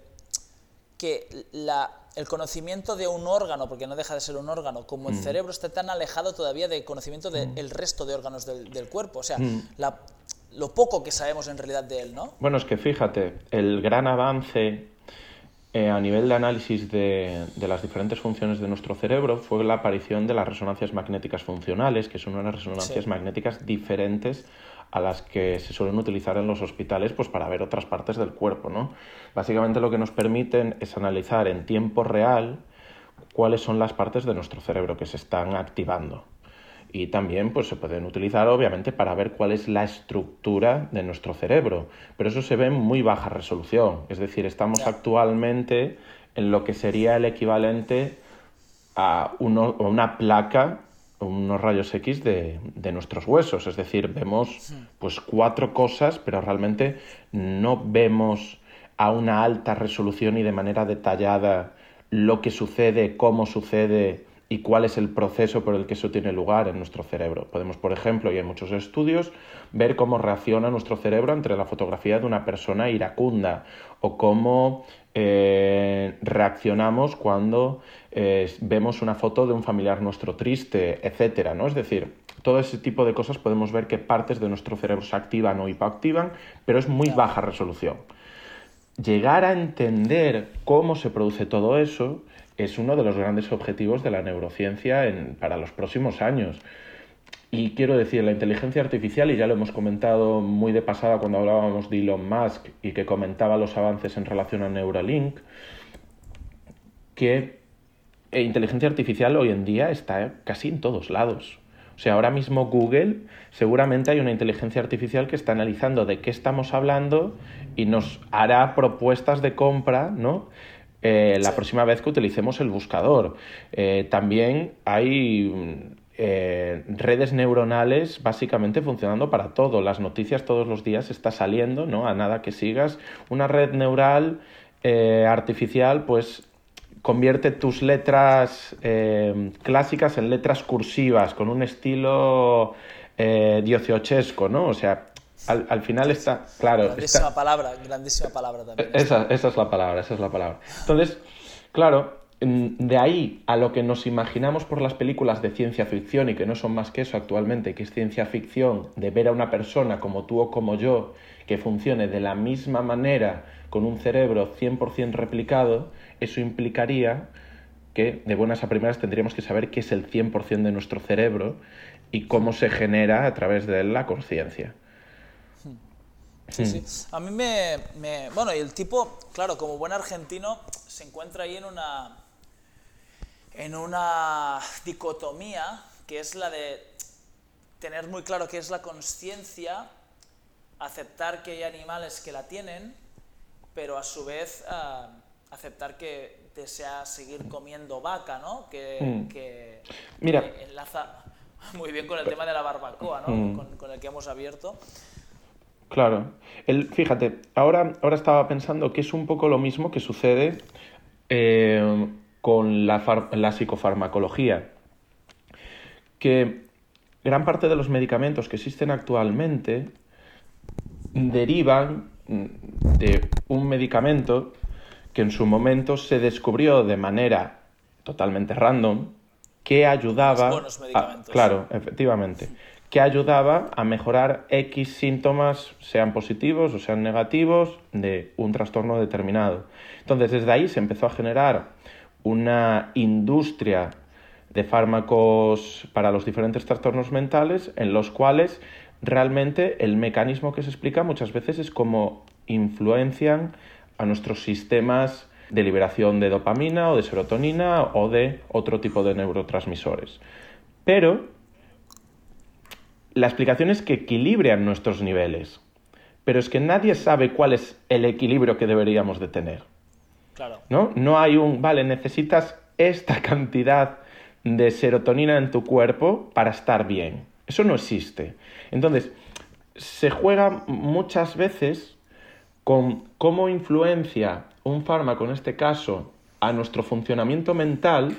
que la, el conocimiento de un órgano, porque no deja de ser un órgano, como el mm. cerebro, esté tan alejado todavía del conocimiento del mm. resto de órganos del, cuerpo. O sea, mm. lo poco que sabemos en realidad de él, ¿no? Bueno, es que fíjate, el gran avance eh, a nivel de análisis de, de, las diferentes funciones de nuestro cerebro fue la aparición de las resonancias magnéticas funcionales, que son unas resonancias magnéticas diferentes a las que se suelen utilizar en los hospitales pues, para ver otras partes del cuerpo. ¿no? Básicamente lo que nos permiten es analizar en tiempo real cuáles son las partes de nuestro cerebro que se están activando. Y también pues, se pueden utilizar obviamente para ver cuál es la estructura de nuestro cerebro. Pero eso se ve en muy baja resolución. Es decir, estamos actualmente en lo que sería el equivalente a, uno, a una placa unos rayos X de, nuestros huesos. Es decir, vemos pues cuatro cosas, pero realmente no vemos a una alta resolución y de manera detallada lo que sucede, cómo sucede y cuál es el proceso por el que eso tiene lugar en nuestro cerebro. Podemos, por ejemplo, y hay muchos estudios, ver cómo reacciona nuestro cerebro entre la fotografía de una persona iracunda o cómo eh, reaccionamos cuando eh, vemos una foto de un familiar nuestro triste, etcétera, ¿no? Es decir, todo ese tipo de cosas podemos ver que partes de nuestro cerebro se activan o hipoactivan, pero es muy baja resolución. Llegar a entender cómo se produce todo eso es uno de los grandes objetivos de la neurociencia para los próximos años. Y quiero decir, la inteligencia artificial, y ya lo hemos comentado muy de pasada cuando hablábamos de Elon Musk y que comentaba los avances en relación a Neuralink, que eh, inteligencia artificial hoy en día está casi en todos lados. O sea, ahora mismo Google seguramente hay una inteligencia artificial que está analizando de qué estamos hablando y nos hará propuestas de compra, ¿no? Eh, la próxima vez que utilicemos el buscador. Eh, también hay eh, redes neuronales básicamente funcionando para todo. Las noticias todos los días está saliendo, ¿no? A nada que sigas. Una red neural eh, artificial, pues convierte tus letras eh, clásicas en letras cursivas, con un estilo diociochesco, ¿no? O sea, al, final está, claro. Grandísima palabra, grandísima palabra también. Esa, esa es la palabra, esa es la palabra. Entonces, claro, de ahí a lo que nos imaginamos por las películas de ciencia ficción y que no son más que eso actualmente, que es ciencia ficción, de ver a una persona como tú o como yo, que funcione de la misma manera con un cerebro 100% replicado, eso implicaría que de buenas a primeras tendríamos que saber qué es el 100% de nuestro cerebro y cómo se genera a través de la conciencia. Sí, sí. A mí me, me, Bueno, y el tipo, claro, como buen argentino, se encuentra ahí en una. en una dicotomía que es la de tener muy claro qué es la conciencia, aceptar que hay animales que la tienen, pero a su vez ah, aceptar que desea seguir comiendo vaca, ¿no? Que, mm. que, Mira. enlaza muy bien con el tema de la barbacoa, ¿no? Mm. Con, con, el que hemos abierto. Claro. El, fíjate, ahora, ahora estaba pensando que es un poco lo mismo que sucede eh, con la, la psicofarmacología. Que gran parte de los medicamentos que existen actualmente derivan de un medicamento que en su momento se descubrió de manera totalmente random que ayudaba a, claro efectivamente que ayudaba a mejorar X síntomas, sean positivos o sean negativos, de un trastorno determinado. Entonces, desde ahí se empezó a generar una industria de fármacos para los diferentes trastornos mentales en los cuales realmente el mecanismo que se explica muchas veces es cómo influencian a nuestros sistemas de liberación de dopamina o de serotonina o de otro tipo de neurotransmisores. Pero la explicación es que equilibran nuestros niveles, pero es que nadie sabe cuál es el equilibrio que deberíamos de tener. Claro. ¿No? No hay un, vale, necesitas esta cantidad de serotonina en tu cuerpo para estar bien. Eso no existe. Entonces, se juega muchas veces con cómo influencia un fármaco, en este caso, a nuestro funcionamiento mental,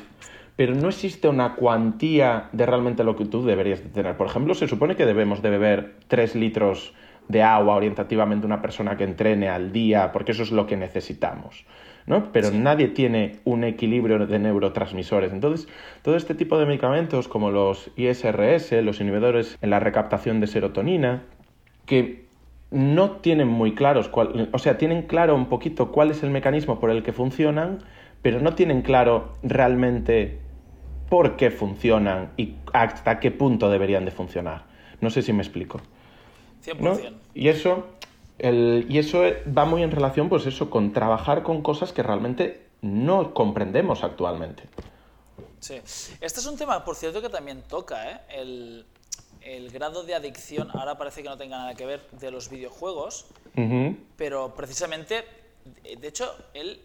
pero no existe una cuantía de realmente lo que tú deberías de tener. Por ejemplo, se supone que debemos de beber 3 litros de agua orientativamente una persona que entrene al día, porque eso es lo que necesitamos. ¿no? Pero nadie tiene un equilibrio de neurotransmisores. Entonces, todo este tipo de medicamentos, como los ISRS, los inhibidores en la recaptación de serotonina, que no tienen muy claros, cuál, o sea, tienen claro un poquito cuál es el mecanismo por el que funcionan, pero no tienen claro realmente por qué funcionan y hasta qué punto deberían de funcionar. No sé si me explico. 100%. Y eso, el, y eso va muy en relación, pues eso, con trabajar con cosas que realmente no comprendemos actualmente. Sí. Este es un tema, por cierto, que también toca, ¿eh? El, el grado de adicción, ahora parece que no tenga nada que ver de los videojuegos, pero precisamente, de hecho, él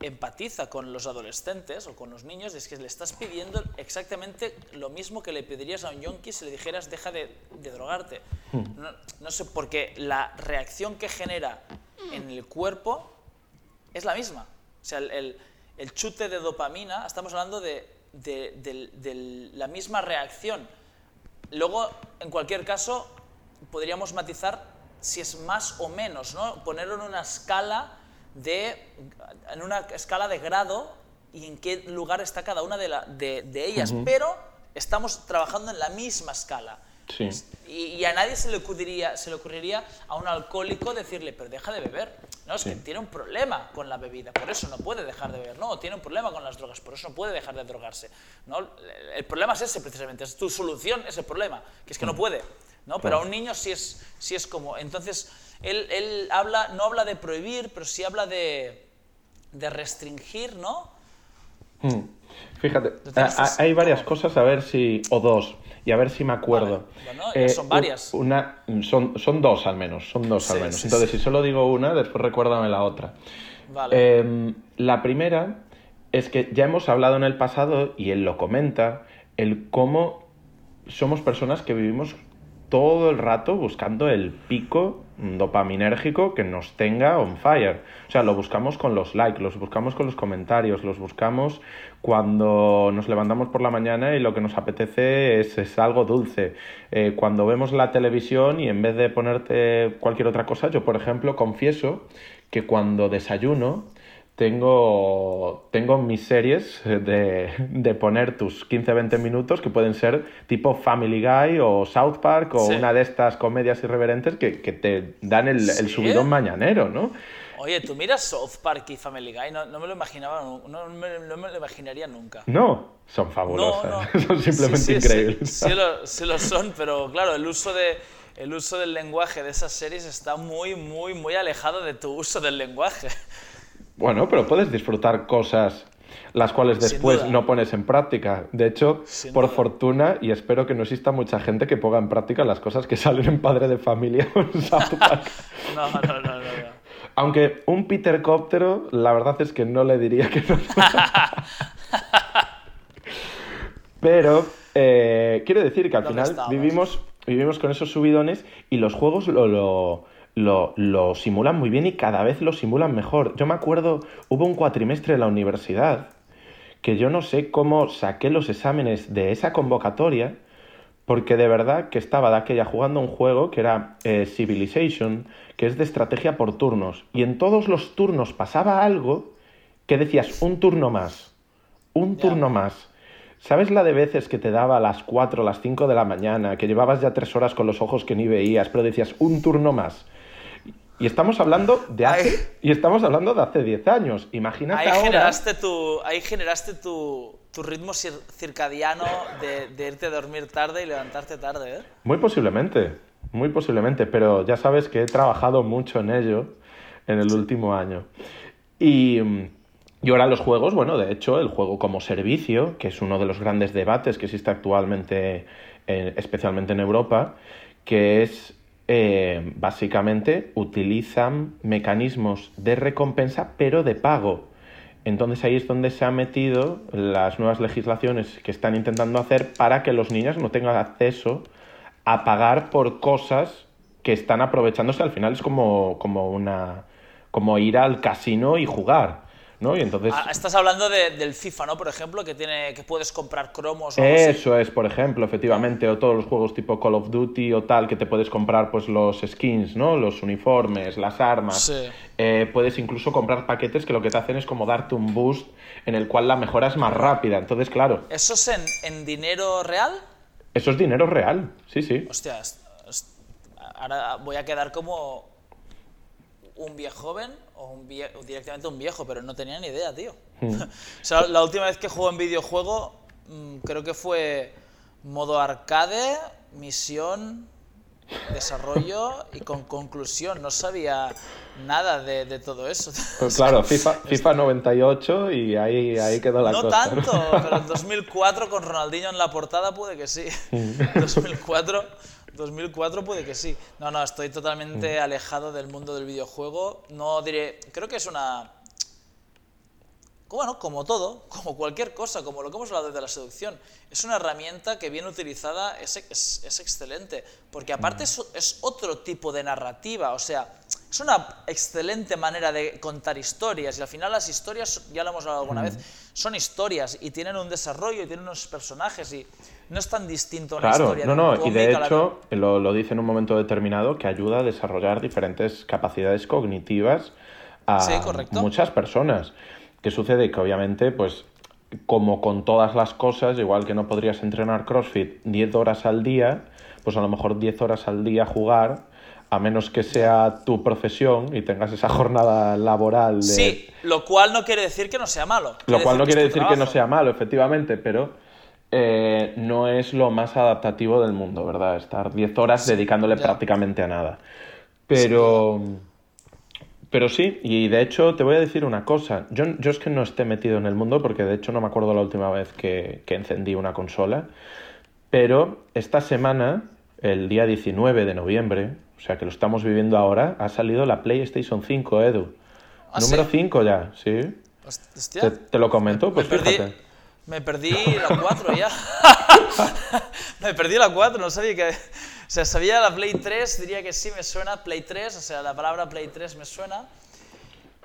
empatiza con los adolescentes o con los niños es que le estás pidiendo exactamente lo mismo que le pedirías a un yonki si le dijeras deja de, drogarte. Hmm. No, sé, porque la reacción que genera en el cuerpo es la misma. O sea, el, el, chute de dopamina, estamos hablando de, de, de, la misma reacción. Luego, en cualquier caso, podríamos matizar si es más o menos, ¿no? Ponerlo en una escala de, en una escala de grado y en qué lugar está cada una de, la, de, ellas, pero estamos trabajando en la misma escala. Y, a nadie se le, ocurriría, se le ocurriría a un alcohólico decirle, pero deja de beber. No, es que tiene un problema con la bebida, por eso no puede dejar de beber. No, tiene un problema con las drogas, por eso no puede dejar de drogarse. ¿no? El problema es ese precisamente, es tu solución es el problema, que es que no puede. ¿no? Pero a un niño sí es, sí es como... Entonces, él, habla, no habla de prohibir, pero sí habla de, restringir, ¿no? Hmm. Fíjate, hay varias cosas, a ver si, o dos, y a ver si me acuerdo. Eh, son varias. Una, son, son dos al menos, son dos al menos. Entonces, si solo digo una, después recuérdame la otra. Em, la primera es que ya hemos hablado en el pasado, y él lo comenta, el cómo somos personas que vivimos todo el rato buscando el pico dopaminérgico que nos tenga on fire. O sea, lo buscamos con los likes, los buscamos con los comentarios, los buscamos cuando nos levantamos por la mañana y lo que nos apetece es, algo dulce. Eh, cuando vemos la televisión y en vez de ponerte cualquier otra cosa, yo por ejemplo confieso que cuando desayuno tengo, tengo mis series de, de poner tus 15-20 minutos que pueden ser tipo Family Guy o South Park o una de estas comedias irreverentes que, que te dan el, el, subidón mañanero, ¿no? Oye, ¿tú miras South Park y Family Guy? No, no me lo imaginaba, no me, no me, lo imaginaría nunca. No, son fabulosas, [laughs] son simplemente increíbles. Sí, lo, sí lo son, pero claro, el uso de el uso del lenguaje de esas series está muy, muy, muy alejado de tu uso del lenguaje. Bueno, pero puedes disfrutar cosas las cuales después no pones en práctica. De hecho, por fortuna, y espero que no exista mucha gente que ponga en práctica las cosas que [laughs] salen en Padre de Familia o en [laughs] no, no, no, no, Aunque un Peter Cóptero, la verdad es que no le diría que no. [laughs] Pero eh, quiero decir que al final vivimos, vivimos con esos subidones y los juegos lo lo, lo, simulan muy bien y cada vez lo simulan mejor. Yo me acuerdo, hubo un cuatrimestre en la universidad que yo no sé cómo saqué los exámenes de esa convocatoria, porque de verdad que estaba de aquella jugando un juego que era eh, Civilization, que es de estrategia por turnos, y en todos los turnos pasaba algo que decías un turno más, un turno más. ¿Sabes la de veces que te daba a las 4, las 5 de la mañana, que llevabas ya tres horas con los ojos que ni veías, pero decías un turno más? Y estamos hablando de hace, y estamos hablando de hace 10 años. Imagínate ahí ahora... Generaste tu, ahí generaste tu, tu ritmo circadiano de, de, irte a dormir tarde y levantarte tarde, ¿eh? Muy posiblemente, muy posiblemente, pero ya sabes que he trabajado mucho en ello en el último año. Y, y ahora los juegos, bueno, de hecho, el juego como servicio, que es uno de los grandes debates que existe actualmente, especialmente en Europa, que es eh, básicamente utilizan mecanismos de recompensa pero de pago. Entonces ahí es donde se han metido las nuevas legislaciones que están intentando hacer para que los niños no tengan acceso a pagar por cosas que están aprovechándose. Al final es como, como una como ir al casino y jugar. ¿No? Y entonces... Ah, estás hablando del FIFA, ¿no? Por ejemplo, que, tiene, que puedes comprar cromos. O Eso es, por ejemplo, efectivamente, o todos los juegos tipo Call of Duty o tal, que te puedes comprar pues los skins, ¿no? Los uniformes, las armas. Eh, puedes incluso comprar paquetes que lo que te hacen es como darte un boost en el cual la mejora es más rápida. Entonces, claro. ¿Eso es en, en dinero real? Eso es dinero real, sí, sí. Hostia, ahora voy a quedar como un viejo joven o, un directamente un viejo, pero no tenía ni idea, tío. Hmm. [laughs] o sea, la última vez que jugué en videojuego mm, creo que fue modo arcade, misión, desarrollo y con conclusión. No sabía nada de, todo eso. [laughs] Pues claro, FIFA, FIFA 98 y ahí, ahí quedó la cosa. No tanto, pero en 2004 con Ronaldinho en la portada puede que sí. 2004 hmm. [laughs] 2004 puede que sí. No, no, estoy totalmente mm. alejado del mundo del videojuego. No diré, creo que es una... Bueno, como todo, [laughs] como cualquier cosa, como lo que hemos hablado de la seducción, es una herramienta que bien utilizada es, es, excelente, porque aparte mm. es, es, otro tipo de narrativa, o sea, es una excelente manera de contar historias y al final las historias, ya lo hemos hablado alguna mm. vez, son historias y tienen un desarrollo y tienen unos personajes y no es tan distinto claro, historia no, no, y de hecho lo, lo, dice en un momento determinado que ayuda a desarrollar diferentes capacidades cognitivas a muchas personas. ¿Qué sucede? Que obviamente, pues, como con todas las cosas, igual que no podrías entrenar CrossFit 10 horas al día, pues a lo mejor 10 horas al día jugar, a menos que sea tu profesión y tengas esa jornada laboral. De... Sí, lo cual no quiere decir que no sea malo. Lo cual no quiere decir que no sea malo, efectivamente, pero eh, no es lo más adaptativo del mundo, ¿verdad? Estar 10 horas dedicándole prácticamente a nada. Pero... Pero sí, y de hecho te voy a decir una cosa. Yo, yo es que no esté metido en el mundo porque de hecho no me acuerdo la última vez que, que encendí una consola. Pero esta semana, el día 19 de noviembre, o sea que lo estamos viviendo ahora, ha salido la PlayStation 5, Edu. ¿Ah, Número 5 ya, sí. Te, te, lo comento, pues fíjate. Me perdí la 4 ya. [laughs] me perdí la 4, no sabía que, sea, sabía la Play 3, diría que sí me suena Play 3, o sea, la palabra Play 3 me suena.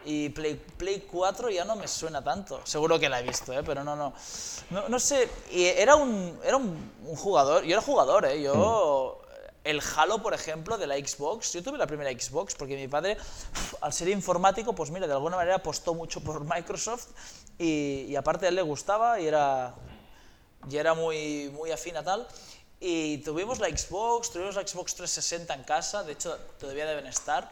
Y Play, Play 4 ya no me suena tanto. Seguro que la he visto, ¿eh? pero no, no. No, no sé, y era, un, era un, jugador, yo era jugador, ¿eh? yo... Mm. El Halo, por ejemplo, de la Xbox, yo tuve la primera Xbox porque mi padre, al ser informático, pues mira, de alguna manera apostó mucho por Microsoft y, y aparte a él le gustaba y era, y era muy, muy afín a tal. Y tuvimos la Xbox, tuvimos la Xbox 360 en casa, de hecho todavía deben estar,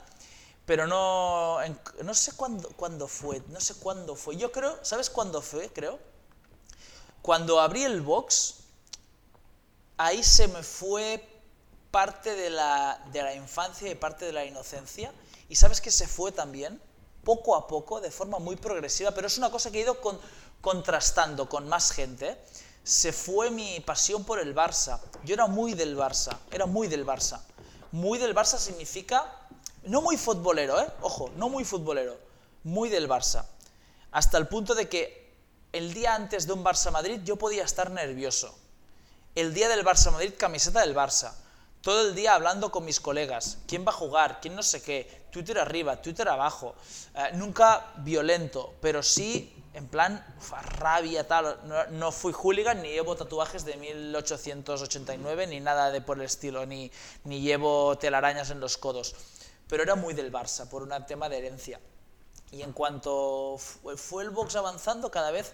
pero no, no sé cuándo, cuándo fue, no sé cuándo fue. Yo creo, ¿sabes cuándo fue? Creo. Cuando abrí el box, ahí se me fue parte de la, de la infancia y parte de la inocencia. ¿Y sabes que se fue también? Poco a poco, de forma muy progresiva, pero es una cosa que he ido con, contrastando con más gente se fue mi pasión por el Barça. Yo era muy del Barça, era muy del Barça. Muy del Barça significa, no muy futbolero, ¿eh? Ojo, no muy futbolero, muy del Barça. Hasta el punto de que el día antes de un Barça-Madrid yo podía estar nervioso. El día del Barça-Madrid, camiseta del Barça. Todo el día hablando con mis colegas. ¿Quién va a jugar? ¿Quién no sé qué? Twitter arriba, Twitter abajo. Eh, nunca violento, pero sí en plan, rabia, tal. No, fui hooligan ni llevo tatuajes de 1889 ni nada de por el estilo, ni llevo telarañas en los codos. Pero era muy del Barça, por un tema de herencia. Y en cuanto fue el box avanzando, cada vez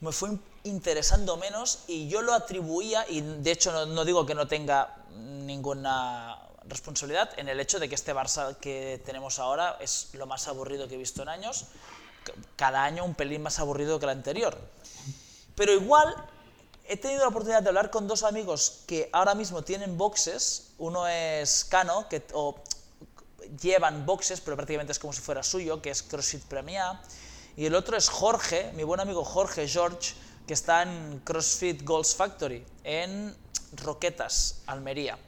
me fue interesando menos y yo lo atribuía, y de hecho no, no digo que no tenga ninguna responsabilidad en el hecho de que este Barça que tenemos ahora es lo más aburrido que he visto en años cada año un pelín más aburrido que el anterior. Pero igual he tenido la oportunidad de hablar con dos amigos que ahora mismo tienen boxes. Uno es Cano, que o, llevan boxes, pero prácticamente es como si fuera suyo, que es CrossFit Premier. Y el otro es Jorge, mi buen amigo Jorge George, que está en CrossFit Goals Factory, en Roquetas, Almería.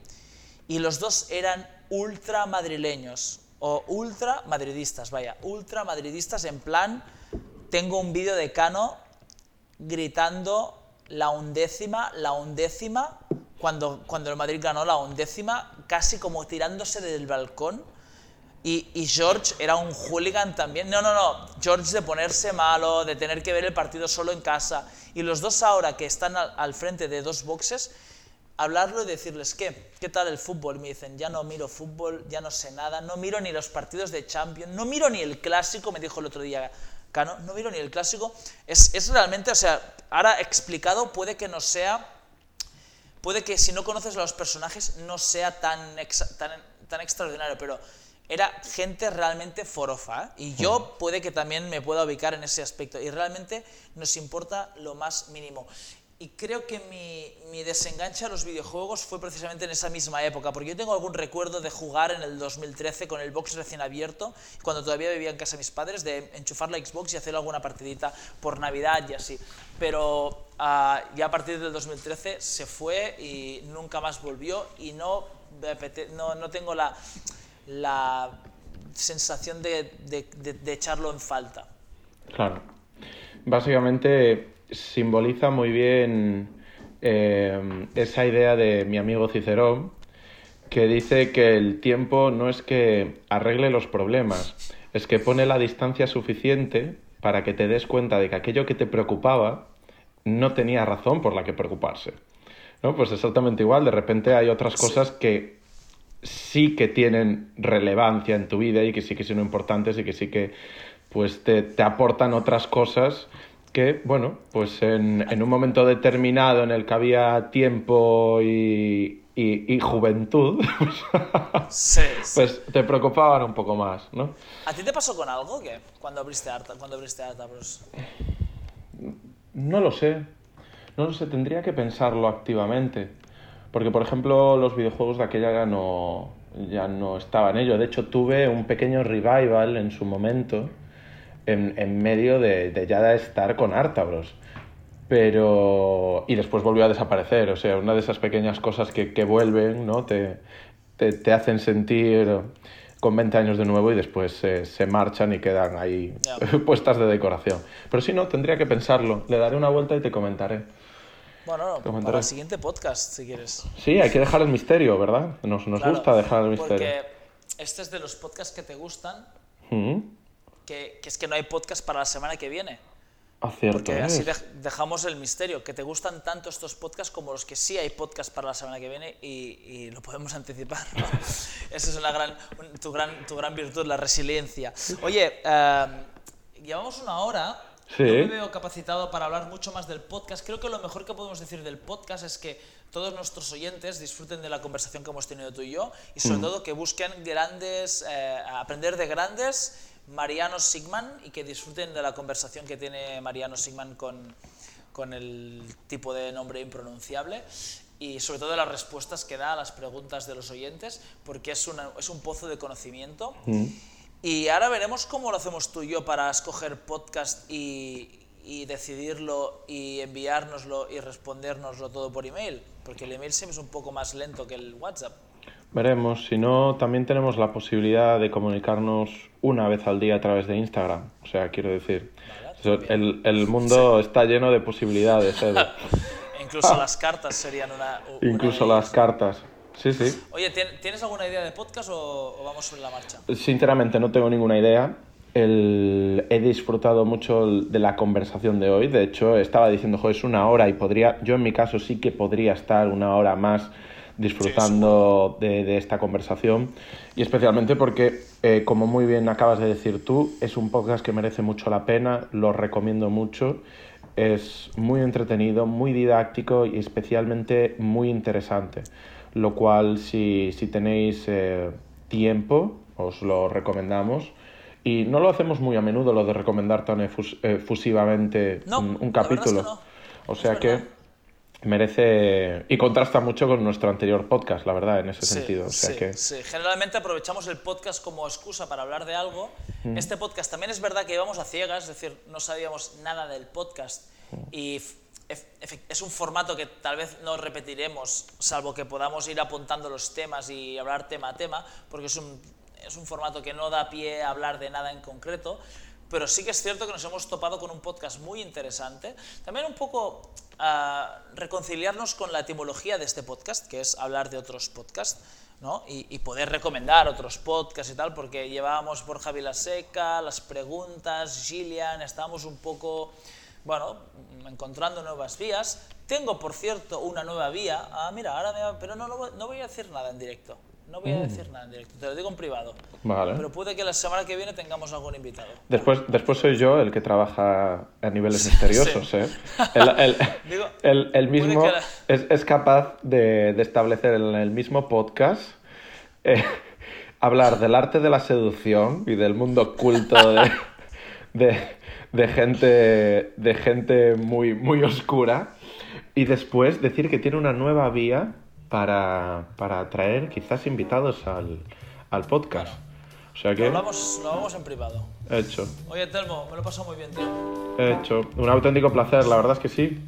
Y los dos eran ultra madrileños o ultra madridistas, vaya, ultra madridistas en plan, tengo un vídeo de Cano gritando la undécima, la undécima, cuando, cuando el Madrid ganó la undécima, casi como tirándose del balcón. Y, y, George era un hooligan también. No, no, no. George de ponerse malo, de tener que ver el partido solo en casa. Y los dos ahora que están al, al frente de dos boxes, hablarlo y decirles, ¿qué? ¿Qué tal el fútbol? Me dicen, ya no miro fútbol, ya no sé nada, no miro ni los partidos de Champions, no miro ni el clásico, me dijo el otro día Cano, no miro ni el clásico. Es, es realmente, o sea, ahora explicado puede que no sea, puede que si no conoces a los personajes no sea tan, tan, tan extraordinario, pero era gente realmente forofa. ¿eh? Y yo puede que también me pueda ubicar en ese aspecto. Y realmente nos importa lo más mínimo. Y creo que mi, mi, desenganche a los videojuegos fue precisamente en esa misma época, porque yo tengo algún recuerdo de jugar en el 2013 con el box recién abierto, cuando todavía vivía en casa de mis padres, de enchufar la Xbox y hacer alguna partidita por Navidad y así. Pero uh, ya a partir del 2013 se fue y nunca más volvió y no, no, no tengo la, la sensación de, de, de, de echarlo en falta. Claro. Básicamente simboliza muy bien eh, esa idea de mi amigo Cicerón, que dice que el tiempo no es que arregle los problemas, es que pone la distancia suficiente para que te des cuenta de que aquello que te preocupaba no tenía razón por la que preocuparse. ¿No? Pues exactamente igual, de repente hay otras cosas que sí que tienen relevancia en tu vida y que sí que son importantes y que sí que pues te, te aportan otras cosas que, bueno, pues en, en, un momento determinado en el que había tiempo y, y, juventud, [laughs] pues te preocupaban un poco más, ¿no? ¿A ti te pasó con algo que cuando abriste Arta, cuando abriste Arta Bros? No lo sé, no lo sé, tendría que pensarlo activamente, porque por ejemplo los videojuegos de aquella ya no, ya no estaba en ello, de hecho tuve un pequeño revival en su momento, en, en medio de, de, ya de estar con Artabros. Pero. Y después volvió a desaparecer. O sea, una de esas pequeñas cosas que, que vuelven, ¿no? Te, te, te, hacen sentir con 20 años de nuevo y después se, se marchan y quedan ahí yeah. [laughs] puestas de decoración. Pero si no, tendría que pensarlo. Le daré una vuelta y te comentaré. Bueno, para el siguiente podcast, si quieres. Sí, hay que dejar el misterio, ¿verdad? Nos, nos Claro, gusta dejar el misterio. Porque este es de los podcasts que te gustan, Mm. que, que es que no hay podcast para la semana que viene. Acierto Porque es. así dej- dejamos el misterio, que te gustan tanto estos podcasts como los que sí hay podcast para la semana que viene y, y lo podemos anticipar. ¿no? [laughs] Esa es una gran, un- tu, gran, tu gran virtud, la resiliencia. Oye, eh, llevamos una hora. Sí. Yo me veo capacitado para hablar mucho más del podcast. Creo que lo mejor que podemos decir del podcast es que todos nuestros oyentes disfruten de la conversación que hemos tenido tú y yo y sobre todo que busquen grandes, eh, aprender de grandes Mariano Sigman y que disfruten de la conversación que tiene Mariano Sigman con, con el tipo de nombre impronunciable y sobre todo las respuestas que da a las preguntas de los oyentes porque es, una- es un pozo de conocimiento. Y ahora veremos cómo lo hacemos tú y yo para escoger podcast y, y decidirlo y enviárnoslo y respondérnoslo todo por email, porque el email siempre es un poco más lento que el WhatsApp. Veremos. Si no, también tenemos la posibilidad de comunicarnos una vez al día a través de Instagram. O sea, quiero decir, Vale, el, el mundo está lleno de posibilidades, [laughs] incluso las cartas serían una... Incluso las cartas. Sí, sí. Oye, ¿tien- ¿tienes alguna idea de podcast o, o vamos sobre la marcha? Sinceramente no tengo ninguna idea. El- he disfrutado mucho de la conversación de hoy. De hecho, estaba diciendo, joder, es una hora y podría, yo en mi caso sí que podría estar una hora más disfrutando de, de esta conversación. Y especialmente porque, eh, como muy bien acabas de decir tú, es un podcast que merece mucho la pena, lo recomiendo mucho. Es muy entretenido, muy didáctico y especialmente muy interesante. Lo cual, si, si tenéis eh, tiempo, os lo recomendamos. Y no lo hacemos muy a menudo, lo de recomendar tan efus- efusivamente No, un, un verdad es que capítulo. no. O Es sea que verdad. merece. Y contrasta mucho con nuestro anterior podcast, la verdad, en ese Sí, sentido. O sea sí, que. sí. Generalmente aprovechamos el podcast como excusa para hablar de algo. Este podcast también es verdad que íbamos a ciegas, es decir, no sabíamos nada del podcast y ef- efe- es un formato que tal vez no repetiremos, salvo que podamos ir apuntando los temas y hablar tema a tema, porque es un, es un formato que no da pie a hablar de nada en concreto. Pero sí que es cierto que nos hemos topado con un podcast muy interesante. También un poco ah, reconciliarnos con la etimología de este podcast, que es hablar de otros podcasts, ¿no? Y, poder recomendar otros podcasts y tal, porque llevábamos por Javi La Seca, las preguntas, Gillian, estábamos un poco, bueno, encontrando nuevas vías. Tengo, por cierto, una nueva vía. Ah, mira, ahora me va- Pero no, no, voy- no voy a decir nada en directo. No voy a decir nada en directo, te lo digo en privado. Vale. Pero puede que la semana que viene tengamos algún invitado. Después, después soy yo el que trabaja a niveles misteriosos, ¿eh? El, el- [laughs] Digo, el- el puede mismo la- es, es capaz de, de establecer en el mismo podcast eh, [laughs] hablar del arte de la seducción y del mundo oculto de, [laughs] de, de gente, de gente muy, muy oscura y después decir que tiene una nueva vía para, para atraer quizás invitados al, al podcast. O sea Lo que, hablamos, lo hablamos en privado. hecho. Oye, Telmo, me lo he pasado muy bien, tío. Hecho. Un auténtico placer, la verdad es que sí.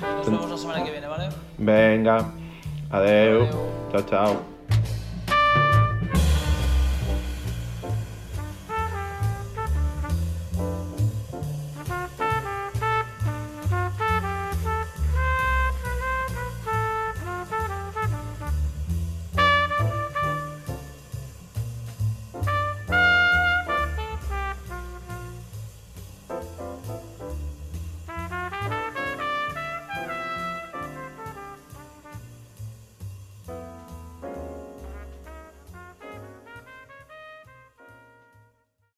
Nos vemos la semana que viene, ¿vale? Venga. Adeu. Adeu. Chao, chao.